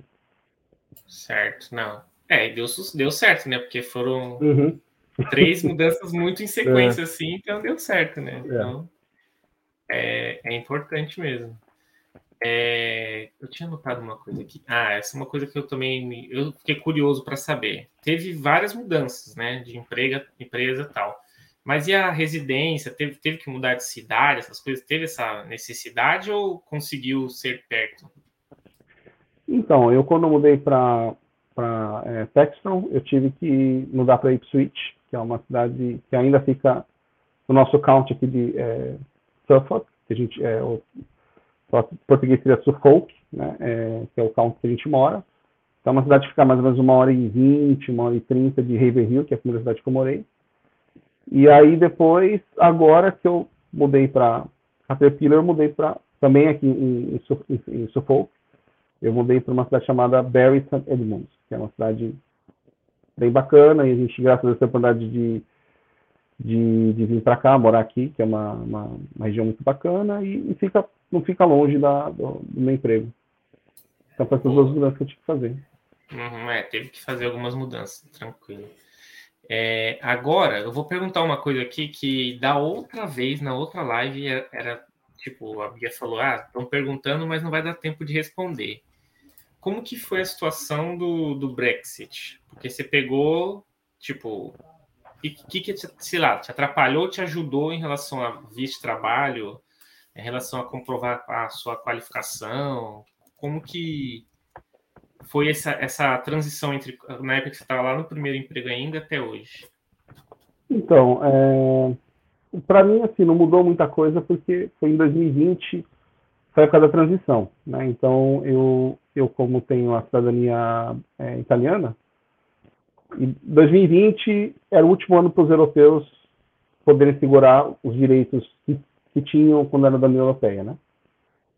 Certo, não. É, deu, deu certo, né? Porque foram uhum. três mudanças muito em sequência, é. assim, então deu certo, né? É. Então, é, é importante mesmo. É, eu tinha notado uma coisa aqui. Ah, essa é uma coisa que eu também eu fiquei curioso para saber. Teve várias mudanças, né, de emprego, empresa tal. Mas e a residência? Teve, teve que mudar de cidade, essas coisas? Teve essa necessidade ou conseguiu ser perto? Então, eu quando mudei para é, Texton, eu tive que mudar para Ipswich, que é uma cidade que ainda fica no nosso county aqui de é, Suffolk, que a gente, é, o, o português seria Suffolk, né, é, que é o county que a gente mora. Então, é uma cidade que fica mais ou menos uma hora e vinte, uma hora e trinta de Haverhill, que é a primeira cidade que eu morei. E aí depois, agora que eu mudei para Caterpillar, eu mudei para também aqui em, em, em Suffolk, eu mudei para uma cidade chamada Barry St. Edmunds, que é uma cidade bem bacana, e a gente, graças a Deus, oportunidade de, de, de vir para cá, morar aqui, que é uma, uma, uma região muito bacana, e, e, fica, não fica longe da, do, do meu emprego. Então, foi essas duas mudanças que eu tive que fazer. Uhum, é, teve que fazer algumas mudanças, tranquilo. É, agora, eu vou perguntar uma coisa aqui que da outra vez, na outra live, era, tipo, a Bia falou, ah, estão perguntando, mas não vai dar tempo de responder. Como que foi a situação do, do Brexit? Porque você pegou, tipo, o que, que, sei lá, te atrapalhou, te ajudou em relação a visto de trabalho, em relação a comprovar a sua qualificação? Como que foi essa, essa transição entre na época que você estava lá no primeiro emprego ainda até hoje? Então, é, para mim, assim, não mudou muita coisa porque foi em 2020, foi a época da transição, né? Então, eu, eu como tenho a cidadania é, italiana, e 2020 era o último ano para os europeus poderem segurar os direitos que, que tinham quando era da União Europeia, né?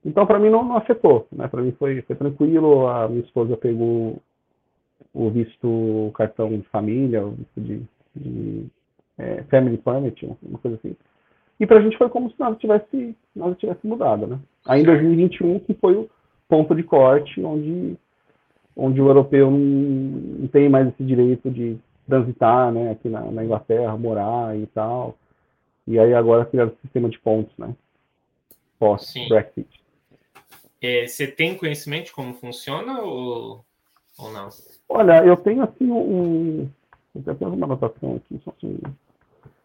Então, para mim, não, não, afetou. Né? Para mim, foi, foi tranquilo. A minha esposa pegou o visto, o cartão de família, o visto de, de é, family permit, uma coisa assim. E para a gente foi como se nada tivesse, nada tivesse mudado. Né? Aí, em 2021, que foi o ponto de corte, onde, onde o europeu não, não tem mais esse direito de transitar né, aqui na, na Inglaterra, morar e tal. E aí agora criaram o sistema de pontos, né? Pós-Brexit. É, você tem conhecimento de como funciona ou, ou não? Olha, eu tenho assim um. Eu tenho uma anotação aqui, só assim.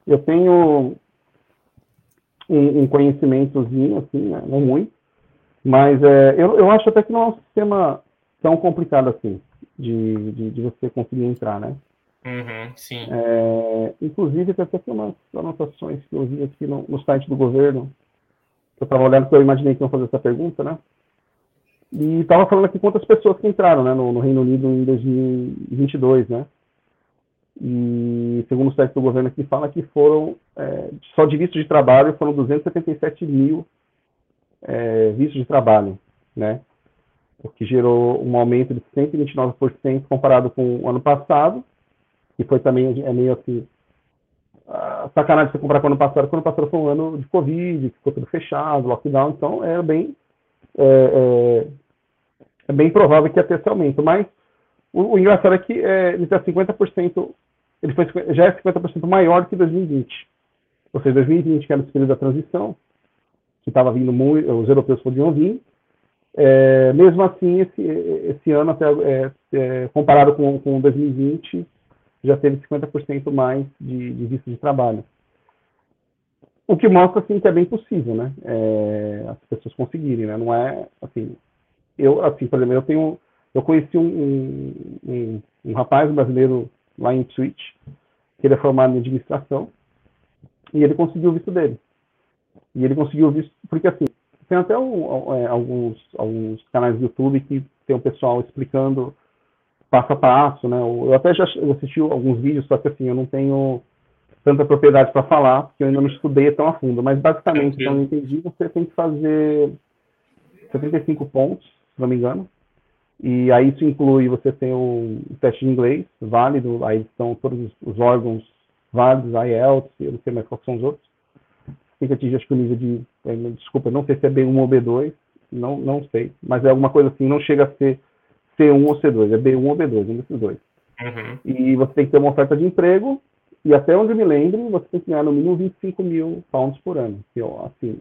Eu tenho um, um conhecimentozinho, assim, né? não muito, mas é, eu, eu acho até que não é um sistema tão complicado assim de, de, de você conseguir entrar, né? Uhum, sim. É, inclusive, tem até umas anotações que eu vi aqui no, no site do governo. Eu estava olhando porque eu imaginei que iam fazer essa pergunta, né? E estava falando aqui quantas pessoas que entraram né, no, no, Reino Unido em 2022, né? E segundo o site do governo aqui fala que foram, é, só de visto de trabalho, foram 277 mil é, vistos de trabalho, né? O que gerou um aumento de 129% comparado com o ano passado, que foi também é meio assim, sacanagem você comprar com o ano passado, quando o ano passado foi um ano de Covid, ficou tudo fechado, lockdown, então era bem é, é, é, bem provável que ia ter esse aumento. Mas o, o engraçado é que é, ele está 50%, ele foi, já é 50% maior que 2020. Ou seja, 2020, que era o período da transição, que estava vindo muito, os europeus podiam vir. É, mesmo assim, esse, esse ano, até, é, é, comparado com, com 2020, já teve 50% mais de, de visto de trabalho. O que mostra assim que é bem possível, né? É, as pessoas conseguirem, né? Não é assim. Eu, assim, por exemplo, eu tenho, eu conheci um, um, um rapaz brasileiro lá em Twitch, que ele é formado em administração e ele conseguiu o visto dele. E ele conseguiu o visto porque assim tem até um, é, alguns alguns canais do YouTube que tem um pessoal explicando passo a passo, né? Eu até já assisti alguns vídeos, só que assim eu não tenho tanta propriedade para falar, porque eu ainda não estudei tão a fundo. Mas basicamente, então eu entendi, você tem que fazer 75 pontos, se não me engano. E aí isso inclui, você tem o teste de inglês válido, aí estão todos os órgãos válidos, IELTS, eu não sei mais quais são os outros. Que atingir, acho que o nível de, eh, desculpa, não sei se é B1 ou B2, não, não sei, mas é alguma coisa assim, não chega a ser C1 ou C2, é B1 ou B2, um desses dois. Uhum. E você tem que ter uma oferta de emprego, e até onde eu me lembro, você tem que ganhar no mínimo 25 mil pounds por ano. Que eu, assim,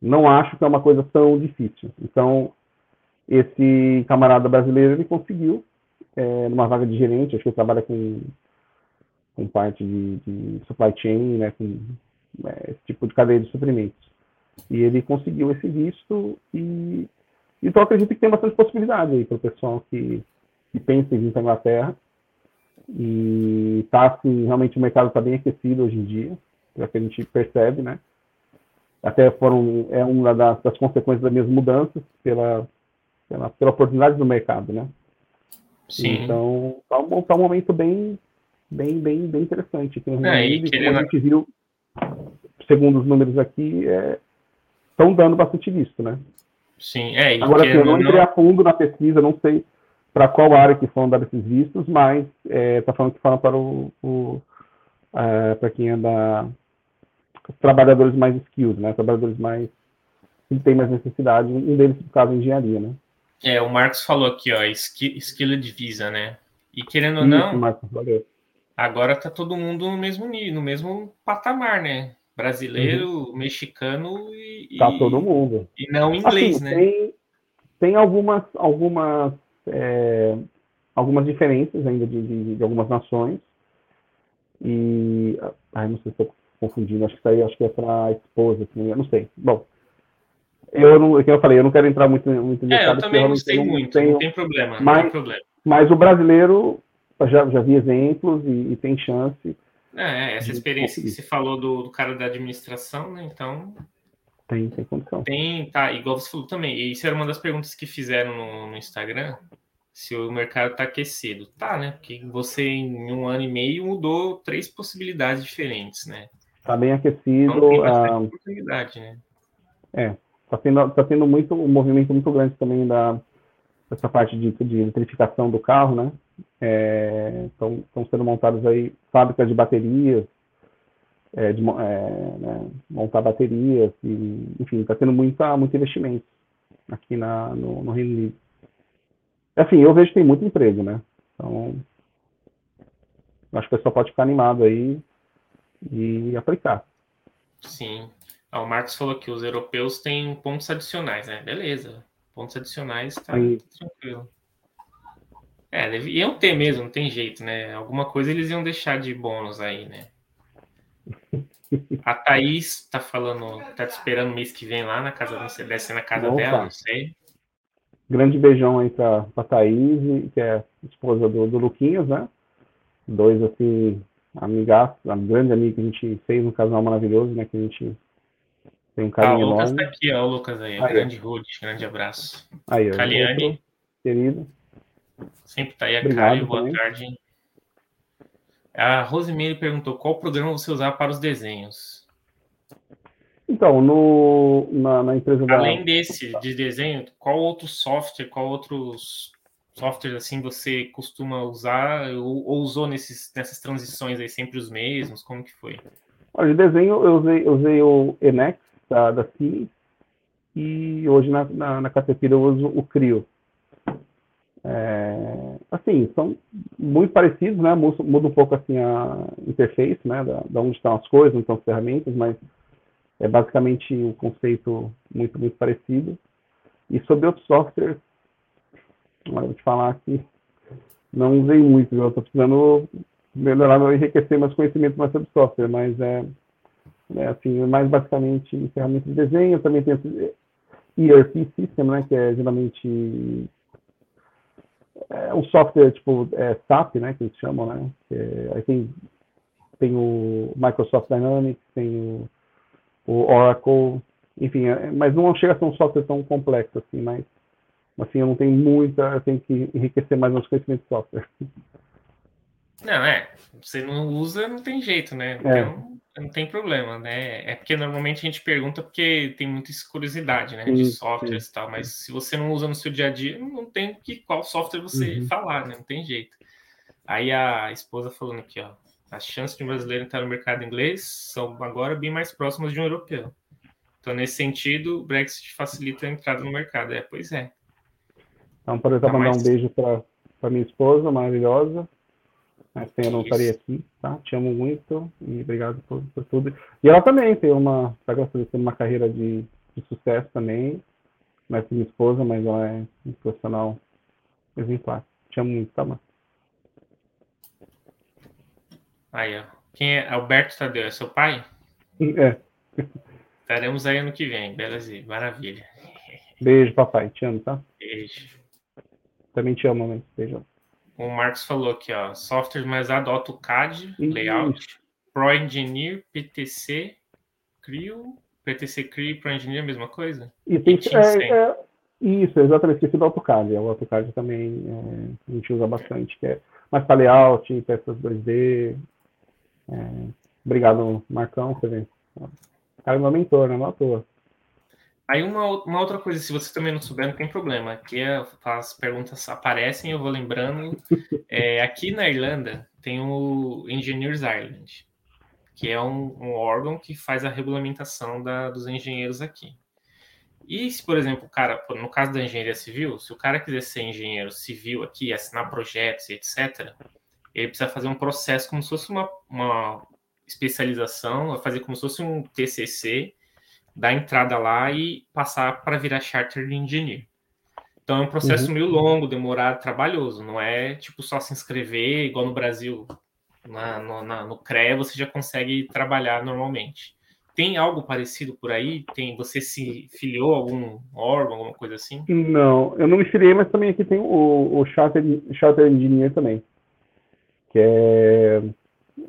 não acho que é uma coisa tão difícil. Então, esse camarada brasileiro, ele conseguiu, é, numa vaga de gerente, acho que ele trabalha com, com parte de, de supply chain, né, com é, esse tipo de cadeia de suprimentos. E ele conseguiu esse visto e então acredito que tem bastante possibilidade aí para o pessoal que, que pensa em vir para a Inglaterra e tá assim, realmente o mercado está bem aquecido hoje em dia, é que a gente percebe, né? Até foram, é uma das, das consequências das minhas mudanças pela, pela, pela oportunidade do mercado, né? Sim. Então, tá um, tá um momento bem, bem, bem, bem interessante aqui no é. Como a gente viu, segundo os números aqui, estão é, dando bastante visto, né? Sim, é. Agora, assim, eu não entrei a fundo na pesquisa, não sei para qual área que foram dados esses vistos, mas está é, tá falando que falam para o, o é, para quem é da trabalhadores mais skilled, né? Trabalhadores mais que tem mais necessidade, um deles, no caso, engenharia, né? É, o Marcos falou aqui, ó, skilled visa, né? E querendo ou não, Marcos, agora tá todo mundo no mesmo nível, no mesmo patamar, né? Brasileiro, uhum. mexicano e. Tá todo mundo. E não inglês, assim, né? Tem, tem algumas, algumas é, algumas diferenças ainda de, de, de, algumas nações. E. Ai, não sei se estou confundindo, acho que isso aí acho que é para a esposa, assim, eu não sei. Bom, eu não, como eu falei, eu não quero entrar muito, muito em detalhes. É, eu também não sei muito, tenho, não tem problema. Mas, tem problema. mas o brasileiro, já, já vi exemplos e, e tem chance. É, essa experiência que você falou do, do, cara da administração, né? Então. Tem, tem condição. Tem, tá, igual você falou também. E isso era uma das perguntas que fizeram no, no Instagram. Se o mercado está aquecido. Tá, né? Porque você, em um ano e meio, mudou três possibilidades diferentes, né? Está bem aquecido. Então, tem ah, oportunidade, né? É, Está tendo, tá tendo muito, um movimento muito grande também da essa parte de, de eletrificação do carro, né? Estão é, sendo montadas aí fábricas de baterias, é, de é, né, montar baterias, e, enfim, está tendo muita, muito investimento aqui na, no, no Reino Unido. Assim, eu vejo que tem muito emprego, né? Então, acho que o pessoal pode ficar animado aí e aplicar. Sim. Ah, o Marcos falou que os europeus têm pontos adicionais, né? Beleza. Pontos adicionais tá, tranquilo. É, deviam ter mesmo, não tem jeito, né? Alguma coisa eles iam deixar de bônus aí, né? A Thaís tá falando, tá te esperando mês que vem lá na casa, você desce na casa Opa. dela, não sei. Grande beijão aí pra, pra Thaís, que é esposa do, do Luquinhos, né? Dois, assim, amigas, a grande amiga que a gente fez um casal maravilhoso, né? Que a gente tem um carinho ah, o Lucas enorme. tá aqui, ó, o Lucas aí. aí grande Rude, grande abraço. Aí, Caliane. Querido. Sempre tá aí a Caio, boa tarde. A Rosemary perguntou qual programa você usava para os desenhos. Então, no, na, na empresa Além da... desse de desenho, qual outro software, qual outros softwares assim você costuma usar ou, ou usou nesses, nessas transições aí sempre os mesmos? Como que foi? Olha, de desenho eu usei, usei o Enex, da, da Cine, e hoje na, na, na Caterpillar eu uso o Crio. É, assim, são muito parecidos, né? Muda, um pouco assim a interface, né? Da, da onde estão as coisas, onde estão as ferramentas, mas é basicamente um conceito muito, muito parecido. E sobre outros softwares, vou te falar que não usei muito, eu estou precisando melhorar, enriquecer meus conhecimentos mais sobre software, mas é, né, assim, mais basicamente ferramentas de desenho, também tem ERP System, né, que é geralmente é um software tipo é, SAP, né, que eles chamam, né, aí tem, tem o Microsoft Dynamics, tem o, o Oracle, enfim, é, mas não chega a ser um software tão complexo assim, mas assim, eu não tenho muita, eu tenho que enriquecer mais meus conhecimentos de software. Não, é, você não usa, não tem jeito, né, é. então... Não tem problema, né? É porque normalmente a gente pergunta porque tem muita curiosidade, né? De softwares e tal, mas se você não usa no seu dia a dia, não tem que qual software você uhum. falar, né? Não tem jeito. Aí a esposa falando aqui, ó, as chances de um brasileiro entrar no mercado inglês são agora bem mais próximas de um europeu. Então, nesse sentido, o Brexit facilita a entrada no mercado. É, pois é. Então, aproveitar tá mandar mais... um beijo para minha esposa maravilhosa, mas sem eu não estaria aqui, tá? Te amo muito e obrigado por, por tudo. E ela também tem uma, tá gostando uma carreira de, de sucesso também, não é minha esposa, mas ela é um profissional exemplar. Te amo muito, tá, mano? Aí, ó. Quem é? Alberto Tadeu, é seu pai? É. Estaremos aí ano que vem, beleza? Maravilha. Beijo, papai. Te amo, tá? Beijo. Também te amo, mãe. Beijo o Marcos falou aqui, ó, software mais adota o CAD, layout, Pro Engineer, PTC, Creo, PTC Creo e Pro Engineer, a mesma coisa? E tem, é, é, isso, exatamente, esqueci do AutoCAD, o AutoCAD também é, a gente usa bastante, que é mais para layout, peças 2D, é, obrigado Marcão, você vê, cara é meu mentor, não é à toa. Aí uma, uma outra coisa, se você também não souber, não tem problema. Aqui é, as perguntas aparecem, eu vou lembrando. É, aqui na Irlanda tem o Engineers Ireland, que é um, um órgão que faz a regulamentação da, dos engenheiros aqui. E se, por exemplo, o cara, no caso da engenharia civil, se o cara quiser ser engenheiro civil aqui, assinar projetos e etc., ele precisa fazer um processo como se fosse uma, uma especialização, fazer como se fosse um TCC, dar entrada lá e passar para virar Chartered Engineer. Então é um processo uhum. meio longo, demorado, trabalhoso. Não é tipo só se inscrever, igual no Brasil. Na, no, na, no CREA você já consegue trabalhar normalmente. Tem algo parecido por aí? Tem Você se filiou a algum órgão, alguma coisa assim? Não, eu não me filiei, mas também aqui tem o, o Charter, Charter Engineer também. Que é,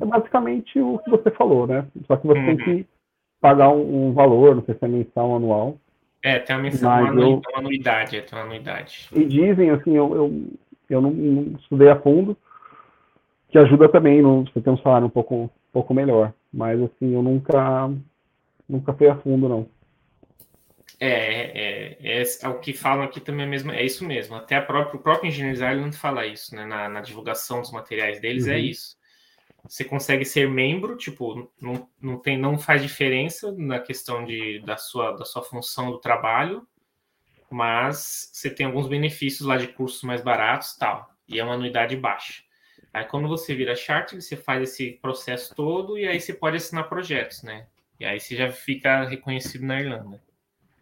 é basicamente o que você falou, né? Só que você uhum. tem que pagar um, um, valor, não sei se é mensal ou anual. É, tem uma, mensal, uma, eu... uma anuidade, é, tem uma anuidade. E dizem, assim, eu, eu, eu não, não estudei a fundo, que ajuda também no, você ter um salário um pouco, um pouco melhor. Mas, assim, eu nunca nunca fui a fundo, não. É, é, é, é, o que falam aqui também é, mesmo, é isso mesmo. Até própria, o próprio engenheiro não fala isso, né? Na, na divulgação dos materiais deles é uhum. é isso. Você consegue ser membro, tipo, não, não, tem, não faz diferença na questão de, da, sua, da sua função do trabalho, mas você tem alguns benefícios lá de cursos mais baratos tal, e é uma anuidade baixa. Aí quando você vira charter, você faz esse processo todo e aí você pode assinar projetos, né? E aí você já fica reconhecido na Irlanda.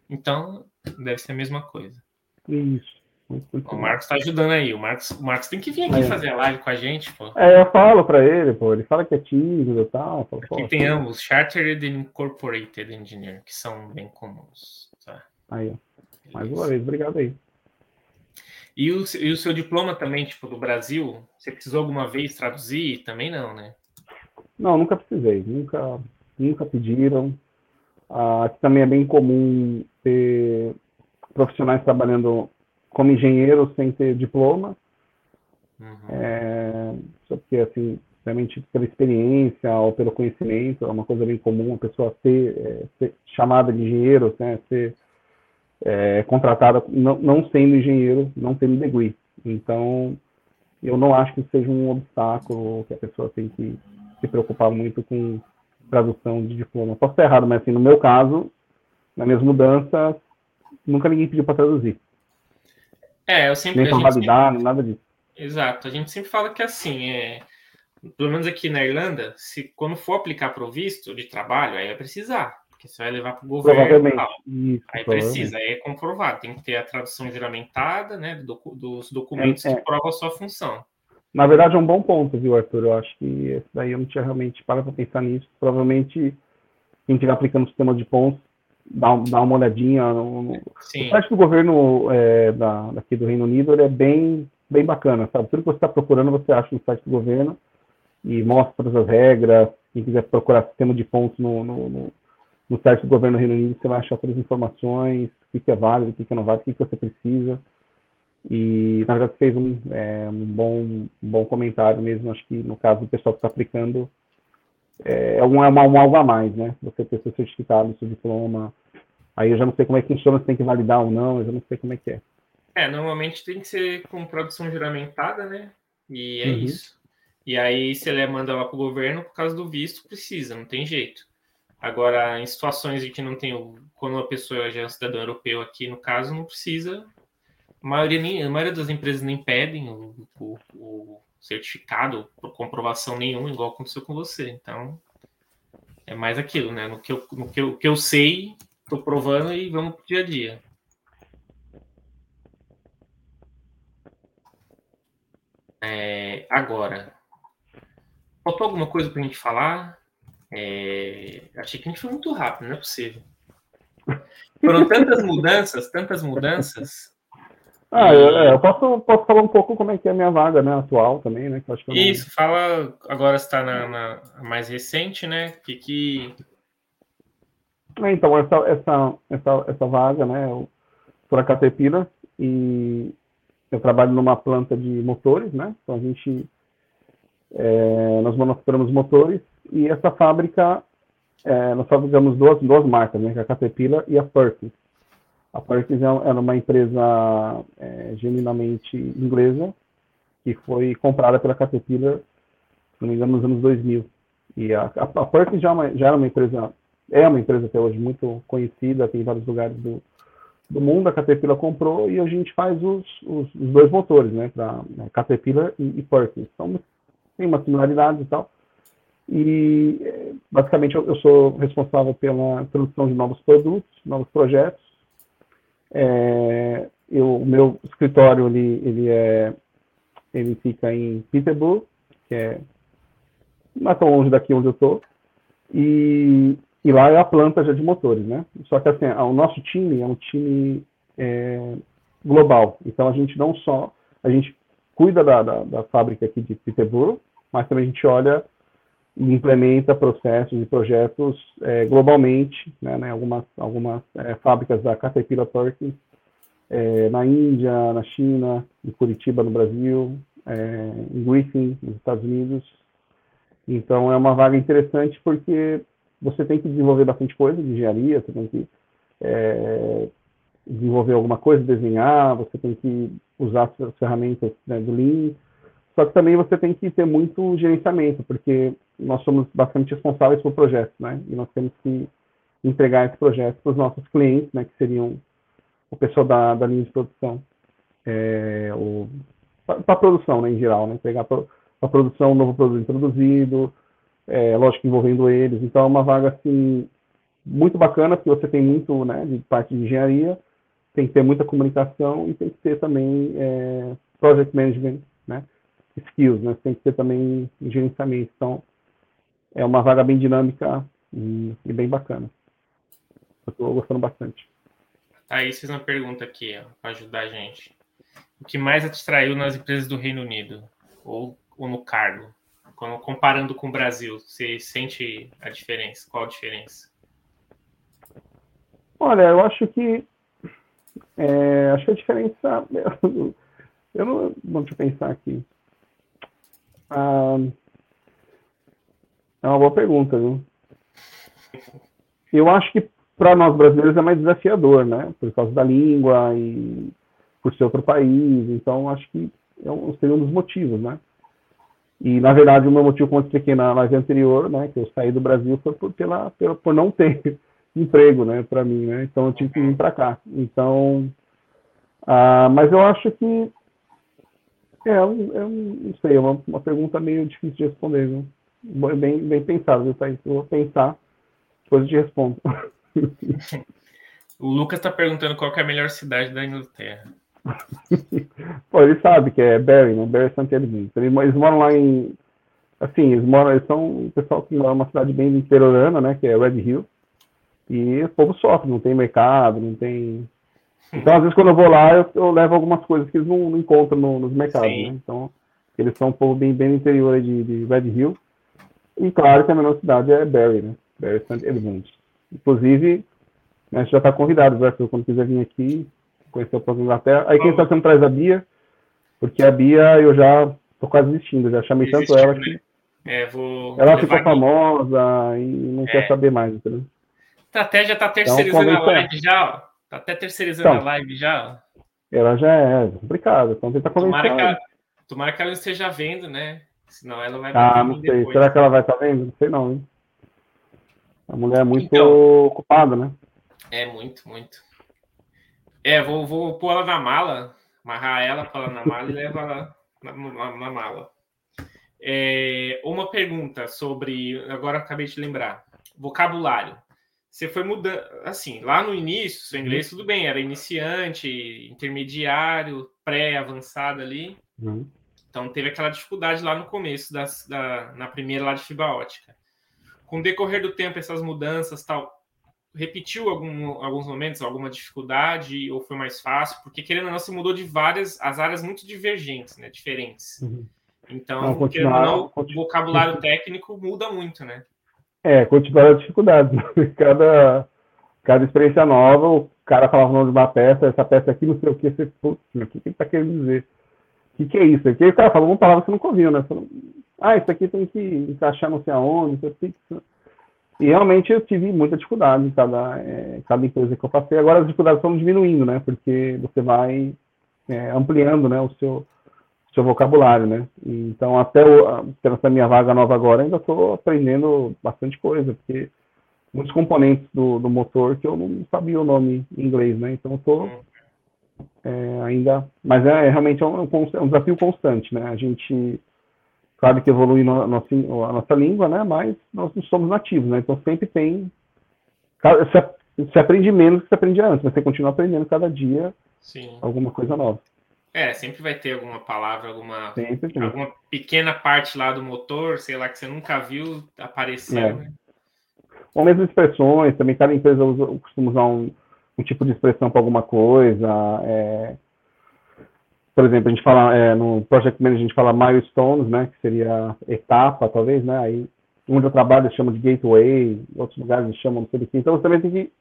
Então, deve ser a mesma coisa. Isso. O Marcos está ajudando aí. O Marcos, o Marcos tem que vir aqui é. fazer a live com a gente, pô. É, eu falo para ele, pô. Ele fala que é tímido e tal. Falo, aqui tem ambos, Chartered e Incorporated Engineer, que são bem comuns. Tá? Aí, ó. Mais uma vez, obrigado aí. E o, e o seu diploma também, tipo, do Brasil, você precisou alguma vez traduzir? Também não, né? Não, nunca precisei. Nunca, nunca pediram. Ah, também é bem comum ter profissionais trabalhando como engenheiro sem ter diploma. Uhum. É, só porque, assim, realmente pela experiência ou pelo conhecimento, é uma coisa bem comum a pessoa ser, é, ser chamada de engenheiro, né, ser é, contratada não, não, sendo engenheiro, não tendo degree. Então, eu não acho que seja um obstáculo que a pessoa tem que se preocupar muito com tradução de diploma. Posso estar errado, mas assim, no meu caso, nas minhas mudanças, nunca ninguém pediu para traduzir. É, eu sempre. Nem para validar, sempre... nada disso. Exato. A gente sempre fala que assim, é... pelo menos aqui na Irlanda, se quando for aplicar para o visto de trabalho, aí vai precisar. Porque você vai levar para o governo. Isso, aí precisa, aí é comprovado. Tem que ter a tradução juramentada, né? dos documentos é, é. que provam a sua função. Na verdade, é um bom ponto, viu, Arthur? Eu acho que esse daí eu não tinha realmente parado para pensar nisso. Provavelmente, quem estiver aplicando o sistema de pontos, dá, dá uma olhadinha. No, no... O site do governo é, da, daqui do Reino Unido ele é bem, bem bacana, sabe? Tudo que você está procurando, você acha no site do governo e mostra todas as regras. Quem quiser procurar sistema de pontos no, no, no, site do governo do Reino Unido, você vai achar todas as informações, o que, é válido, o que, que não é válido, o que, que você precisa. E, na verdade, fez um, é, um, bom, um bom comentário mesmo. Acho que, no caso do pessoal que está aplicando, é, é um, é uma, um algo a mais, né? Você ter seu certificado, seu diploma. Aí eu já não sei como é que funciona, se tem que validar ou não, eu já não sei como é que é. É, normalmente tem que ser com produção juramentada, né? E é uhum. isso. E aí, se ele manda lá para o governo, por causa do visto, precisa, não tem jeito. Agora, em situações em que não tem, quando a pessoa já é um cidadão europeu aqui, no caso, não precisa, a maioria, nem, a maioria das empresas nem pedem o, o, o certificado por comprovação nenhuma, igual aconteceu com você. Então, é mais aquilo, né? No que eu, no que eu, que eu sei, estou provando e vamos pro dia a dia. É, agora, faltou alguma coisa para a gente falar? É, achei que a gente foi muito rápido, não é possível. Foram tantas mudanças, tantas mudanças, ah, eu, é, eu posso, posso falar um pouco como é que é a minha vaga, né, atual também, né? Que acho que Isso, não... fala, agora está na, na, mais recente, né? Que que... É, então, essa, essa, essa, essa vaga, né, eu sou a Caterpillar e eu trabalho numa planta de motores, né? Então a gente, é, nós manufacturamos motores e essa fábrica, é, nós fabricamos duas, duas marcas, né? Que é a Caterpillar e a Perkins. A Perkins era é uma empresa é, genuinamente inglesa que foi comprada pela Caterpillar, se não me engano, nos anos 2000. E a, a, a Perkins já, é já era uma empresa, é uma empresa até hoje muito conhecida, tem em vários lugares do, do mundo. A Caterpillar comprou e a gente faz os, os, os dois motores, né, para né, Caterpillar e, e Perkins. Então, tem uma similaridade e tal. E, é, basicamente, eu, eu sou responsável pela produção de novos produtos, novos projetos, é, eu, o meu escritório ele, ele, é, ele fica em Peterborough, que é não é tão longe daqui onde eu estou, e, e lá é a planta já de motores, né? Só que assim, o nosso time é um time é, global, então a gente não só, a gente cuida da, da, da fábrica aqui de Peterborough, mas também a gente olha e implementa processos e projetos é, globalmente, né, né, algumas, algumas é, fábricas da Caterpillar Perkins, é, na Índia, na China, em Curitiba, no Brasil, é, em Griffin, nos Estados Unidos. Então, é uma vaga interessante porque você tem que desenvolver bastante coisa de engenharia, você tem que é, desenvolver alguma coisa, desenhar, você tem que usar as ferramentas né, do Lean, só que também você tem que ter muito gerenciamento, porque nós somos bastante responsáveis por projetos, né? E nós temos que entregar esse projeto para os nossos clientes, né? Que seriam o pessoal da, da linha de produção, é, para a produção, né? Em geral, né? Entregar para a produção um novo produto introduzido, é, lógico, envolvendo eles. Então, é uma vaga, assim, muito bacana, porque você tem muito, né? De parte de engenharia, tem que ter muita comunicação e tem que ter também é, project management? Skills, né? Tem que ter também gerenciamento. Então, é uma vaga bem dinâmica e, e bem bacana. Eu estou gostando bastante. Thaís fez uma pergunta aqui, para ajudar a gente. O que mais a nas empresas do Reino Unido? Ou, ou no cargo? Quando, comparando com o Brasil, você sente a diferença? Qual a diferença? Olha, eu acho que é, acho que a diferença. Eu não. Deixa eu pensar aqui. Ah, é uma boa pergunta, viu? Eu acho que para nós brasileiros é mais desafiador, né? Por causa da língua e por ser outro país. Então, acho que é um, seria um dos motivos, né? E, na verdade, o meu motivo, como eu expliquei na live anterior, né? Que eu saí do Brasil foi por, pela, pela, por não ter emprego, né? Para mim, né? Então, eu tive que vir para cá. Então, ah, mas eu acho que é, eu, eu não sei, é uma, uma pergunta meio difícil de responder, viu? Bem, bem pensado, viu, Thaís? Eu vou pensar, depois eu te respondo. o Lucas está perguntando qual é a melhor cidade da Inglaterra. Pô, ele sabe que é Barry, né? Barry St. Edmunds. Eles, moram lá em. Assim, eles moram, eles são um pessoal que mora numa cidade bem interiorana, né? Que é Red Hill. E o povo sofre, não tem mercado, não tem então, às vezes, quando eu vou lá, eu, eu levo algumas coisas que eles não, não encontram no, nos mercados, né? Então, eles são um povo bem, bem no interior de, de Red Hill. E claro que a menor cidade é Barry, né? Barry St. Edmunds. Inclusive, né, a gente já está convidado, Arthur, quando quiser vir aqui, conhecer o povo da Inglaterra. Aí quem está sendo traz a Bia, porque a Bia eu já tô quase desistindo, já chamei tanto ela que. Né? É, vou ela ficou famosa e não é. quer saber mais, entendeu? Estratégia está terceirizando então, a live já, ó. Tá até terceirizando então, a live já. Ela já é complicada, então tenta convencer tomara que, ela, tomara que ela esteja vendo, né? Senão ela vai Ah, não sei. Depois. Será que ela vai estar tá vendo? Não sei não, hein? A mulher é muito então, ocupada, né? É, muito, muito. É, vou, vou pôr ela na mala, amarrar ela, pôr ela na mala e levar ela na, na, na mala. É, uma pergunta sobre. Agora acabei de lembrar. Vocabulário você foi mudando. Assim, lá no início, seu inglês uhum. tudo bem, era iniciante, intermediário, pré-avançado ali. Uhum. Então teve aquela dificuldade lá no começo, das, da, na primeira lá de fibra ótica. Com o decorrer do tempo, essas mudanças tal, repetiu algum, alguns momentos, alguma dificuldade, ou foi mais fácil? Porque querendo ou não, você mudou de várias, as áreas muito divergentes, né? Diferentes. Uhum. Então, não, querendo ou não, o vocabulário técnico muda muito, né? É, continuar as dificuldades. cada, cada experiência nova, o cara falava o nome de uma peça, essa peça aqui, não sei o que, você, putz, o que, que ele tá querendo dizer? O que, que é isso? Aqui o cara falou uma palavra que você nunca ouviu, né? Ah, isso aqui tem que encaixar não sei aonde, isso aqui. E realmente eu tive muita dificuldade em cada, é, cada empresa que eu passei. Agora as dificuldades estão diminuindo, né? Porque você vai é, ampliando né, o seu, seu vocabulário, né? Então, até o, essa minha vaga nova agora, ainda estou aprendendo bastante coisa, porque muitos componentes do, do motor que eu não sabia o nome em inglês, né? Então, estou é, ainda... Mas é, é realmente é um, é um, desafio constante, né? A gente sabe que evolui no, a, nossa, a nossa língua, né? Mas nós não somos nativos, né? Então, sempre tem... você aprende menos do que você aprendia antes, mas você continua aprendendo cada dia Sim. alguma coisa nova. É, sempre vai ter alguma palavra, alguma, alguma pequena parte lá do motor, sei lá, que você nunca viu aparecer. É. Né? Ou mesmo expressões, também cada empresa usa, costuma usar um, um tipo de expressão para alguma coisa. É... Por exemplo, a gente fala, é, no Project Manager, a gente fala milestones, né, que seria etapa, talvez, né, aí onde eu trabalho chama de gateway, outros lugares chamam de sei Então você também tem que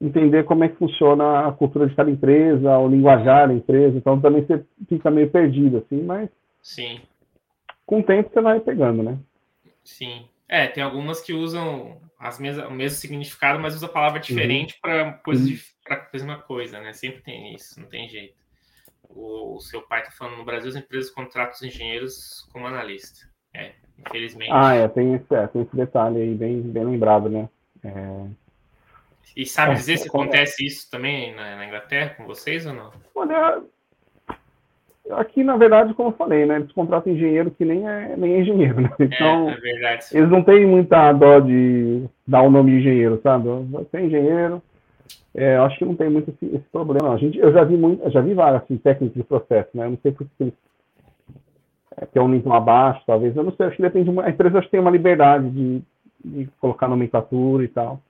entender como é que funciona a cultura de cada empresa, o linguajar da empresa, então também você fica meio perdido, assim, mas Sim. com o tempo você vai pegando, né? Sim. É, tem algumas que usam as mesmas, o mesmo significado, mas usa palavra diferente uhum. para coisa uhum. para mesma coisa, né? Sempre tem isso, não tem jeito. O, o seu pai está falando no Brasil as empresas contratam os engenheiros como analista. É, infelizmente. Ah, é, tem esse, é, tem esse detalhe aí bem, bem lembrado, né? É, e sabe é, dizer se acontece isso também na, na, Inglaterra com vocês ou não? Olha, aqui na verdade, como eu falei, né? Eles contratam engenheiro que nem é, nem é engenheiro, né? Então, é, é verdade. eles não têm muita dó de dar o nome de engenheiro, sabe? Você é engenheiro, é, acho que não tem muito esse, esse problema. Não. A gente, eu já vi muito, já vi várias assim, técnicas de processo, né? Eu não sei porque eles é, que é um nível abaixo, talvez. Eu não sei, acho que depende. A empresa acho que tem uma liberdade de, de colocar nomenclatura e tal.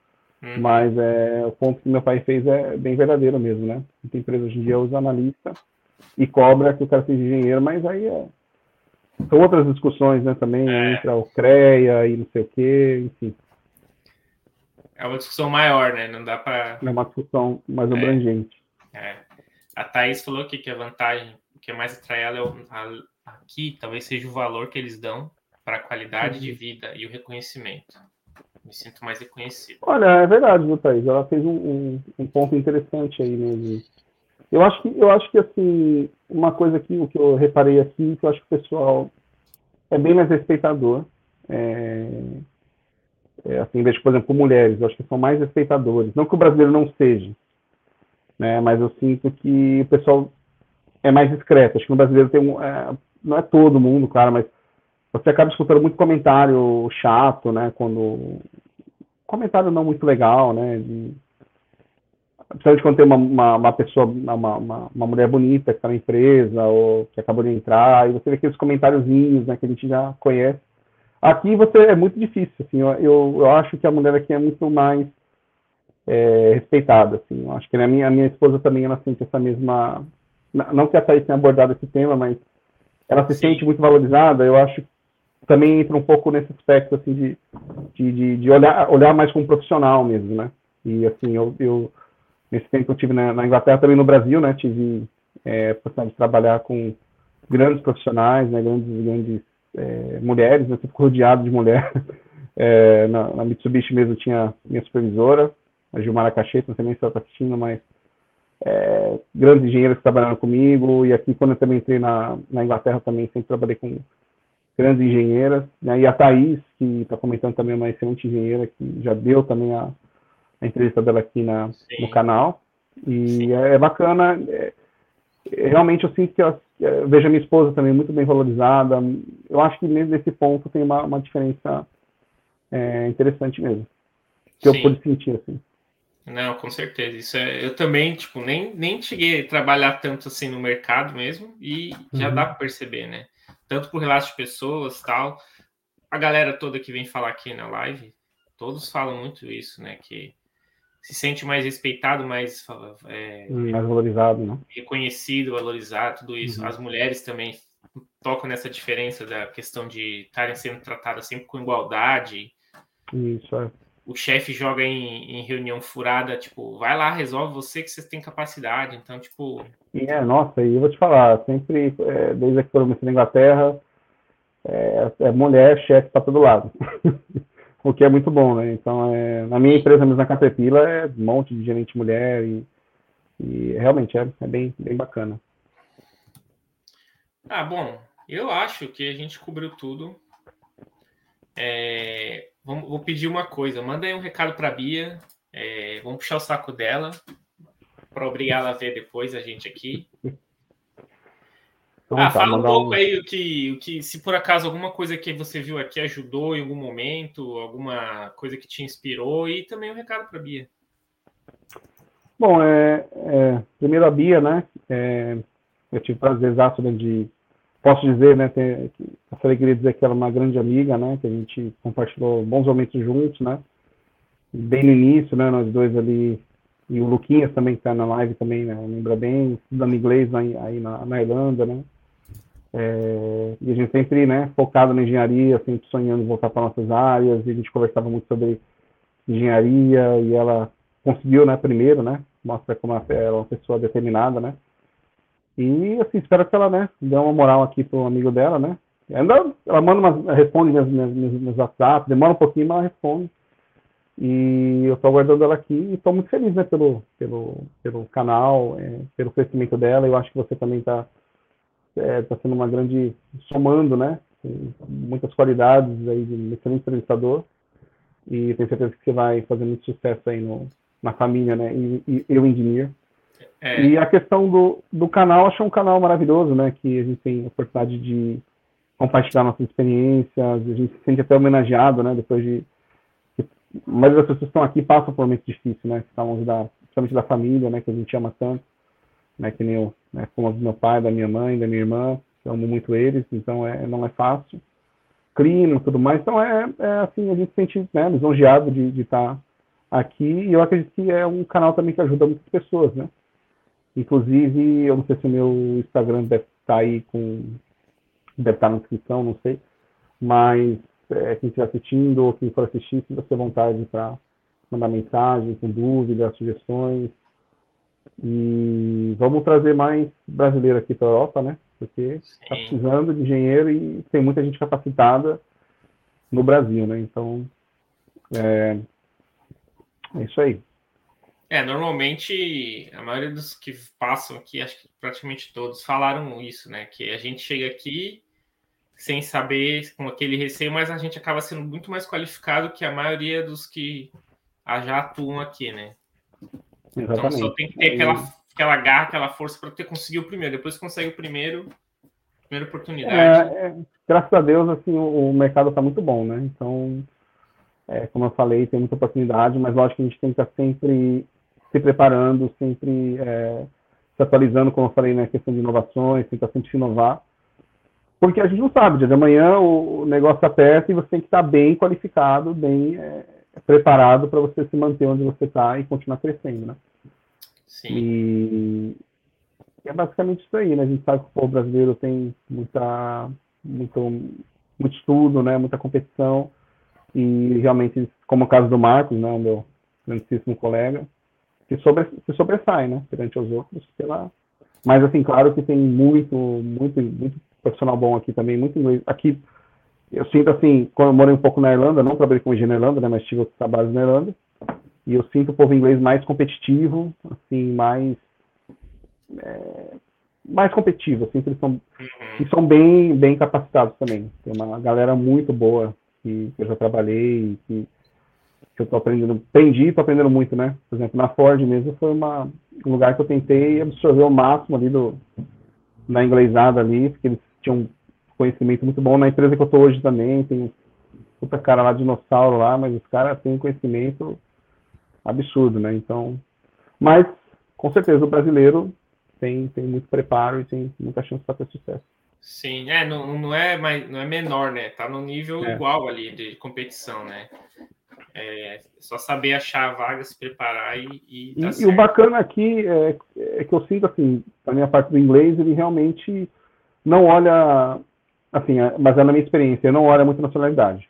Uhum. Mas é, o ponto que meu pai fez é bem verdadeiro mesmo, né? Tem empresa hoje em dia usa analista e cobra que o cara seja engenheiro, mas aí é... são outras discussões, né? Também é. entre o CREA e não sei o quê, enfim. É uma discussão maior, né? Não dá para. É uma discussão mais é. abrangente. É. A Thaís falou que, que a vantagem, o que mais atrai ela é o, a, aqui, talvez seja o valor que eles dão para a qualidade uhum. de vida e o reconhecimento me sinto mais reconhecido. Olha, é verdade, viu, Thaís? Ela fez um, um, um, ponto interessante aí mesmo. Eu acho que, eu acho que assim, uma coisa que, o que eu reparei aqui, que eu acho que o pessoal é bem mais respeitador. É, é, assim, vejo, por exemplo, com mulheres, eu acho que são mais respeitadores. Não que o brasileiro não seja, né? Mas eu sinto que o pessoal é mais discreto. Acho que no brasileiro tem um, é, não é todo mundo, claro, mas você acaba escutando muito comentário chato, né? Quando. Comentário não muito legal, né? De... Principalmente quando tem uma, uma, uma pessoa, uma, uma, uma, mulher bonita que está na empresa ou que acabou de entrar, e você vê aqueles comentáriozinhos né, que a gente já conhece. Aqui você é muito difícil, assim, eu, eu, acho que a mulher aqui é muito mais é, respeitada, assim, eu acho que a minha, a minha esposa também, ela sente essa mesma, não que a Thaís tenha abordado esse tema, mas ela se Sim. sente muito valorizada, eu acho também entra um pouco nesse aspecto assim de, de, de, olhar, olhar mais como profissional mesmo, né? E assim, eu, eu nesse tempo que eu tive na, na, Inglaterra, também no Brasil, né? Tive é, a possibilidade de trabalhar com grandes profissionais, né? Grandes, grandes é, mulheres, né? Eu fico rodeado de mulher. É, na, na, Mitsubishi mesmo tinha minha supervisora, a Gilmara Cacheta, nem se ela está assistindo, mas é, grandes engenheiros que trabalharam comigo, e aqui quando eu também entrei na, na Inglaterra também sempre trabalhei com grandes engenheiras, né? e a Thaís, que está comentando também, é uma excelente engenheira, que já deu também a, a entrevista dela aqui na, no canal, e é, é, bacana, é, realmente eu sinto que eu, eu, vejo a minha esposa também muito bem valorizada, eu acho que mesmo nesse ponto tem uma, uma diferença é, interessante mesmo, que Sim. eu pude sentir, assim. Não, com certeza. Isso é, eu também, tipo, nem, nem cheguei a trabalhar tanto assim no mercado mesmo, e já uhum. dá para perceber, né? Tanto por relatos de pessoas tal. A galera toda que vem falar aqui na live, todos falam muito isso, né? Que se sente mais respeitado, mais, é, hum, mais valorizado, né? Reconhecido, valorizado, tudo isso. Uhum. As mulheres também tocam nessa diferença da questão de estarem sendo tratadas sempre com igualdade. Isso, é o chefe joga em, em, reunião furada, tipo, vai lá, resolve você que você tem capacidade. Então, tipo. É, nossa, e eu vou te falar, sempre, é, desde que eu comecei na Inglaterra, é, é mulher, chefe para todo lado. o que é muito bom, né? Então, é, na minha empresa mesmo, na Caterpillar, é um monte de gerente mulher e, e realmente é, é bem, bem bacana. Ah, bom, eu acho que a gente cobriu tudo. É, vamos, vou pedir uma coisa. Manda aí um recado para a Bia. É, vamos puxar o saco dela para obrigar ela a ver depois a gente aqui. Então, ah, tá, fala um pouco um... aí o que, o que, se por acaso alguma coisa que você viu aqui ajudou em algum momento, alguma coisa que te inspirou e também um recado para Bia. Bom, é, é, primeiro a Bia, né? É, eu tive prazer exato né, de, posso dizer, né? Ter, eu falei queria dizer que ela é uma grande amiga, né? Que a gente compartilhou bons momentos juntos, né? Bem no início, né? Nós dois ali e o Luquinhas também que está na live também, né? Lembra bem, estudando inglês aí, aí na, na Irlanda, né? É, e a gente sempre, né, focado na engenharia, sempre sonhando voltar para nossas áreas, e a gente conversava muito sobre engenharia, e ela conseguiu, né, primeiro, né, mostra como ela é uma pessoa determinada, né, e, assim, espero que ela, né, dê uma moral aqui pro amigo dela, né, ainda, ela manda uma, responde meus, meus, meus WhatsApp, demora um pouquinho, mas ela responde, e eu estou aguardando ela aqui e estou muito feliz, né, pelo, pelo, pelo canal, é, pelo crescimento dela, eu acho que você também está é, tá sendo uma grande, somando, né, muitas qualidades aí de um excelente entrevistador, e tenho certeza que você vai fazer muito sucesso aí no, na família, né? E, e eu, Engineer. É. E a questão do, do canal, acho um canal maravilhoso, né? Que a gente tem a oportunidade de compartilhar nossas experiências, a gente se sente até homenageado, né? Depois de. Mas as pessoas que estão aqui passam por um momento difícil, né? Que longe da, principalmente da família, né? Que a gente ama tanto, né? Que nem eu, né? Como do meu pai, da minha mãe, da minha irmã, eu amo muito eles, então é, não é fácil crime e tudo mais. Então, é, é, assim, a gente se sente né, lisonjeado de, de estar aqui e eu acredito que é um canal também que ajuda muitas pessoas, né? Inclusive, eu não sei se o meu Instagram deve estar aí com... deve estar na descrição, não sei. Mas é, quem estiver assistindo ou quem for assistir, se você vontade para mandar mensagem com dúvidas, sugestões. E vamos trazer mais brasileiro aqui para a Europa, né? porque está precisando de engenheiro e tem muita gente capacitada no Brasil, né? Então, é, é isso aí. É, normalmente a maioria dos que passam aqui, acho que praticamente todos falaram isso, né? Que a gente chega aqui sem saber, com aquele receio, mas a gente acaba sendo muito mais qualificado que a maioria dos que já atuam aqui, né? Exatamente. Então só tem que ter aquela aquela garra, aquela força para ter conseguido o primeiro. Depois consegue o primeiro, primeira oportunidade. É, é, graças a Deus, assim, o, o mercado está muito bom, né? Então, é, como eu falei, tem muita oportunidade, mas lógico que a gente tem que estar sempre se preparando, sempre é, se atualizando, como eu falei, na né, questão de inovações, tentar sempre se inovar. Porque a gente não sabe, dia de amanhã o negócio aperta e você tem que estar bem qualificado, bem é, preparado para você se manter onde você está e continuar crescendo, né? Sim. E é basicamente isso aí, né? A gente sabe que o povo brasileiro tem muita, muito, muito estudo, né? Muita competição e realmente, como o caso do Marcos, né? O meu grandíssimo colega, se, sobre, se sobressai, né? Perante os outros, pela... Mas, assim, claro que tem muito, muito, muito profissional bom aqui também, muito inglês. Aqui, eu sinto, assim, quando eu morei um pouco na Irlanda, não trabalhei com engenharia na Irlanda, né? Mas tive outros trabalhos na Irlanda, e eu sinto o povo inglês mais competitivo, assim, mais é, mais competitivo, assim, eles são, uhum. e são bem, bem capacitados também. Tem uma galera muito boa que, que eu já trabalhei, que, que eu tô aprendendo, aprendi e tô aprendendo muito, né? Por exemplo, na Ford mesmo foi uma, um lugar que eu tentei absorver o máximo ali do, da inglesada ali, porque eles tinham conhecimento muito bom. Na empresa que eu tô hoje também, tem puta cara lá, dinossauro lá, mas os caras têm conhecimento absurdo, né? Então, mas com certeza o brasileiro tem, tem muito preparo e tem muita chance para ter sucesso. Sim, é, não, não, é mais, não é menor, né? Tá no nível é. igual ali de competição, né? É só saber achar a vaga, se preparar e. E, e, e o bacana aqui é, é, que eu sinto, assim, a minha parte do inglês, ele realmente não olha, assim, é, mas é na minha experiência, ele não olha muito nacionalidade.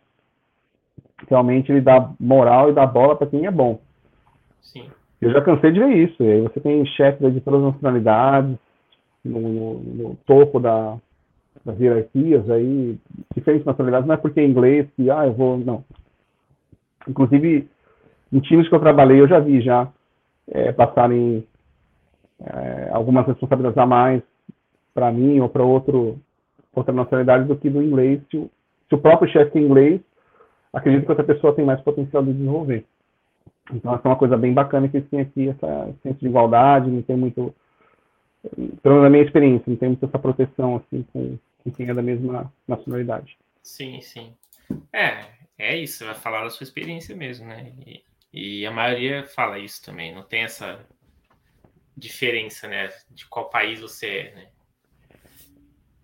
Realmente ele dá moral e dá bola para quem é bom. Sim. Eu já cansei de ver isso. E aí você tem chefes de todas as nacionalidades, no, no, no topo da, das hierarquias aí, diferentes nacionalidades, não é porque é inglês que, ah, eu vou, não. Inclusive, em times que eu trabalhei, eu já vi já é, passarem é, algumas responsabilidades a mais para mim ou para outro outra nacionalidade do que do inglês. Se o, se o próprio chefe é inglês, acredito que outra pessoa tem mais potencial de desenvolver. Então, essa é uma coisa bem bacana que eles têm aqui, essa senso de igualdade, não tem muito, pelo menos na minha experiência, não tem muito essa proteção, assim, com, com quem é da mesma nacionalidade. Sim, sim. É, é isso, vai falar da sua experiência mesmo, né? E, e, a maioria fala isso também, não tem essa diferença, né? De qual país você é, né?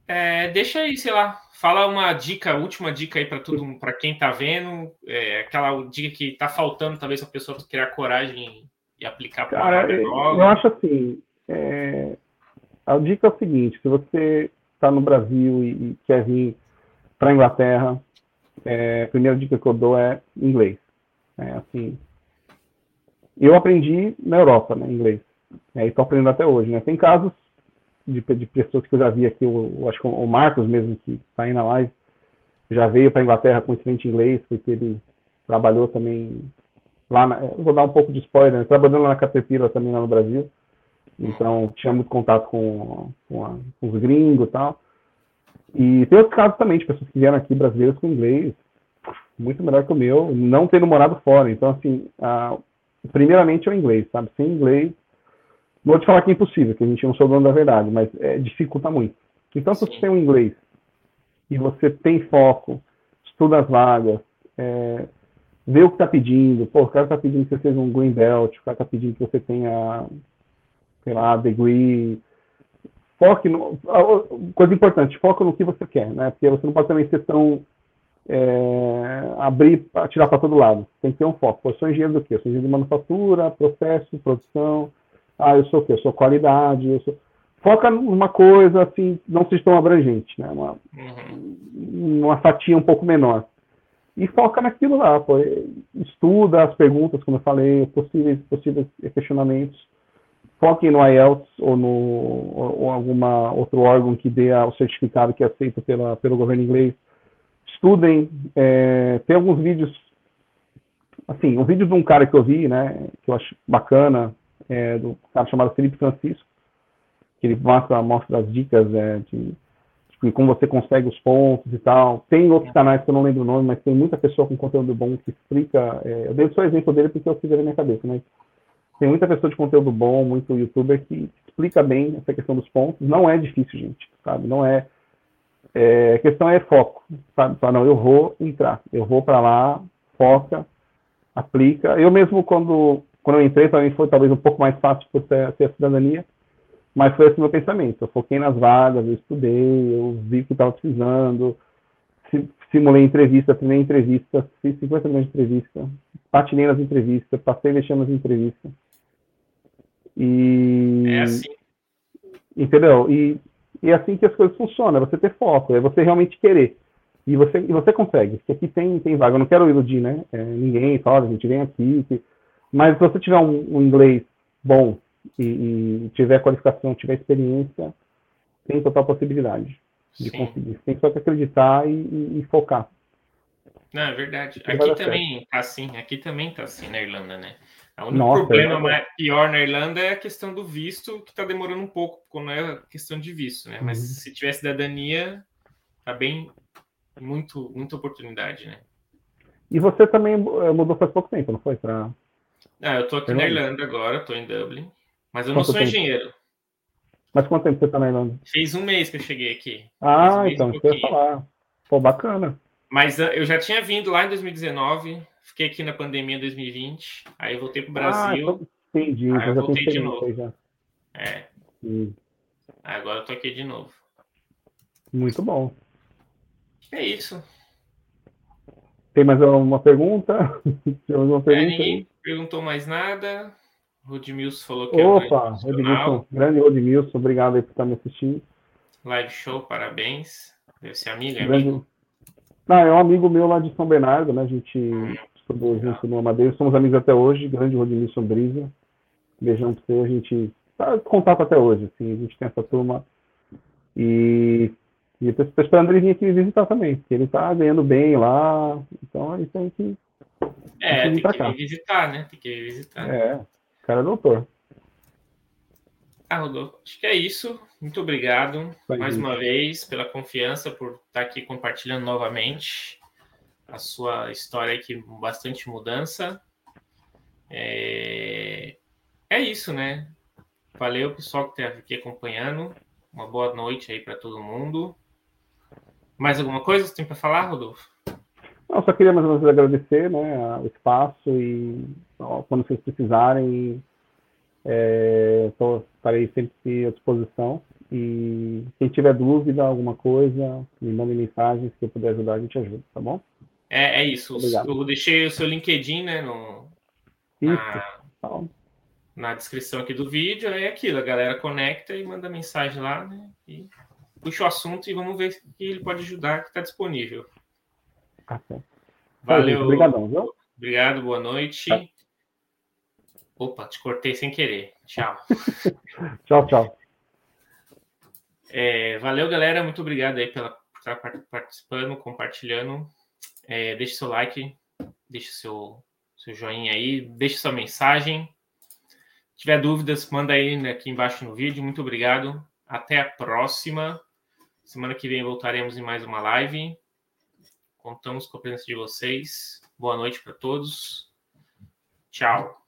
É, deixa aí, sei lá, fala uma dica, última dica aí para tudo, para quem tá vendo, é, aquela dica que tá faltando, talvez a pessoa criar coragem e aplicar para Cara, eu, eu acho assim, é, a dica é o seguinte: se você está no Brasil e, e, quer vir para a Inglaterra, é, a primeira dica que eu dou é inglês. É, assim, eu aprendi na Europa, né, inglês. É, e estou aprendendo até hoje. Né? Tem casos de, de, pessoas que eu já vi aqui, acho que o Marcos mesmo, que está aí na live, já veio para a Inglaterra com excelente inglês, porque ele trabalhou também lá, na, vou dar um pouco de spoiler, né? trabalhando lá na Caterpillar também lá no Brasil, então tinha muito contato com, com, a, com os gringos e tal. E tem outros casos também de pessoas que vieram aqui, brasileiros com inglês, muito melhor que o meu, não tendo morado fora. Então, assim, a, primeiramente é o inglês, sabe? Sem inglês, não vou te falar que é impossível, que a gente não sou dono da verdade, mas é, dificulta muito. Então, se você tem um inglês e você tem foco, estuda as vagas, é, vê o que está pedindo, pô, o cara está pedindo que você seja um green belt, o cara está pedindo que você tenha, sei lá, degree, foque no, coisa importante, foca no que você quer, né, porque você não pode também ser tão, é, abrir, tirar para todo lado, tem que ter um foco, pô, eu sou engenheiro do quê? Eu sou engenheiro de manufatura, processo, produção, ah, eu sou o quê? Eu sou qualidade, eu sou... Foca numa coisa, assim, não seja tão abrangente, né? Uma, uhum. uma fatia um pouco menor. E foca naquilo lá, pô. Estuda as perguntas, como eu falei, possíveis, possíveis questionamentos. Foquem no IELTS ou no ou, alguma outro órgão que dê o certificado que é aceito pela, pelo governo inglês. Estudem. É, tem alguns vídeos assim, um vídeo de um cara que eu vi, né, que eu acho bacana, é, do cara chamado Felipe Francisco, que ele mostra, mostra as dicas é, de, de como você consegue os pontos e tal. Tem outros canais que eu não lembro o nome, mas tem muita pessoa com conteúdo bom que explica. É, eu dei só exemplo dele porque eu fiz ele na minha cabeça, mas tem muita pessoa de conteúdo bom, muito youtuber que explica bem essa questão dos pontos. Não é difícil, gente, sabe? Não é. é a questão é foco, sabe? Fala, não, eu vou entrar, eu vou para lá, foca, aplica. Eu mesmo, quando quando eu entrei, também foi talvez um pouco mais fácil por ter, ter a cidadania, mas foi esse meu pensamento. Eu foquei nas vagas, eu estudei, eu vi o que estava precisando, simulei entrevista, treinei entrevista, fiz 50 milhões de entrevista, patinei nas entrevistas, passei mexendo nas entrevistas. E. É assim. Entendeu? E, e é assim que as coisas funcionam, é você ter foco, é você realmente querer. E você, e você consegue, porque aqui tem, tem vaga. Eu não quero iludir, né? É, ninguém fala, a gente vem aqui. Que, mas se você tiver um, um inglês bom e, e, tiver qualificação, tiver experiência, tem total possibilidade de Sim. conseguir. Tem só que acreditar e, e, e focar. Não, é verdade. Aqui também certo. tá assim, aqui também tá assim na Irlanda, né? O único Nossa, problema é pior na Irlanda é a questão do visto, que está demorando um pouco, quando é questão de visto, né? Mas uhum. se tiver cidadania, tá bem muito, muita oportunidade, né? E você também eh, mudou faz pouco tempo, não foi? Pra... Ah, eu tô aqui na Irlanda agora, tô em Dublin. Mas eu quanto não sou tempo? engenheiro. Mas quanto tempo você tá na Irlanda? Fez um mês que eu cheguei aqui. Ah, um então, você ia falar. Pô, bacana. Mas ah, eu já tinha vindo lá em 2019, fiquei aqui na pandemia em 2020, aí voltei pro ah, Brasil. Ah, entendi. Aí eu voltei de novo. Já. É. Hum. Agora eu tô aqui de novo. Muito bom. É isso. Tem mais uma pergunta? Tem mais uma pergunta? É, ninguém perguntou mais nada. Rodmilson falou que Opa, é Rodmilson, grande Rodmilson, obrigado aí por estar me assistindo. Live show, parabéns. Deve ser amigo, é grande... amigo? Não, é um amigo meu lá de São Bernardo, né? A gente hum, estudou junto no Madeira, somos amigos até hoje, grande Rodmilson Brisa. Beijão pra você, a gente tá em contato até hoje, assim, a gente tem essa turma. E e eu estou esperando ele vir aqui me visitar também, porque ele está ganhando bem lá, então gente tem que. É, tem que vir visitar, né? Tem que visitar. É, o cara é doutor. Ah, Rodolfo, acho que é isso. Muito obrigado Vai mais uma vez pela confiança, por estar aqui compartilhando novamente a sua história aqui bastante mudança. É... é isso, né? Valeu, pessoal que está aqui acompanhando. Uma boa noite aí para todo mundo. Mais alguma coisa que tem para falar, Rodolfo? Não, só queria mais uma vez agradecer né, o espaço e ó, quando vocês precisarem, É, tô, estarei sempre à disposição. E quem tiver dúvida, alguma coisa, me mande mensagens que eu puder ajudar, a gente ajuda, tá bom? É, é isso. Obrigado. Eu deixei o seu LinkedIn, né, no, na, na, descrição aqui do vídeo. É aquilo, a galera conecta e manda mensagem lá, né? E puxa o assunto e vamos ver que ele pode ajudar, que está disponível. Tá. Valeu. Obrigadão, viu? Obrigado, boa noite. Tá. Opa, te cortei sem querer. Tchau. tchau, tchau. É, valeu, galera. Muito obrigado aí pela, por estar participando, compartilhando. É, deixe seu like, deixe seu, seu joinha aí, deixe sua mensagem. Se tiver dúvidas, manda aí né, aqui embaixo no vídeo. Muito obrigado. Até a próxima. Semana que vem voltaremos em mais uma live. Contamos com a presença de vocês. Boa noite para todos. Tchau.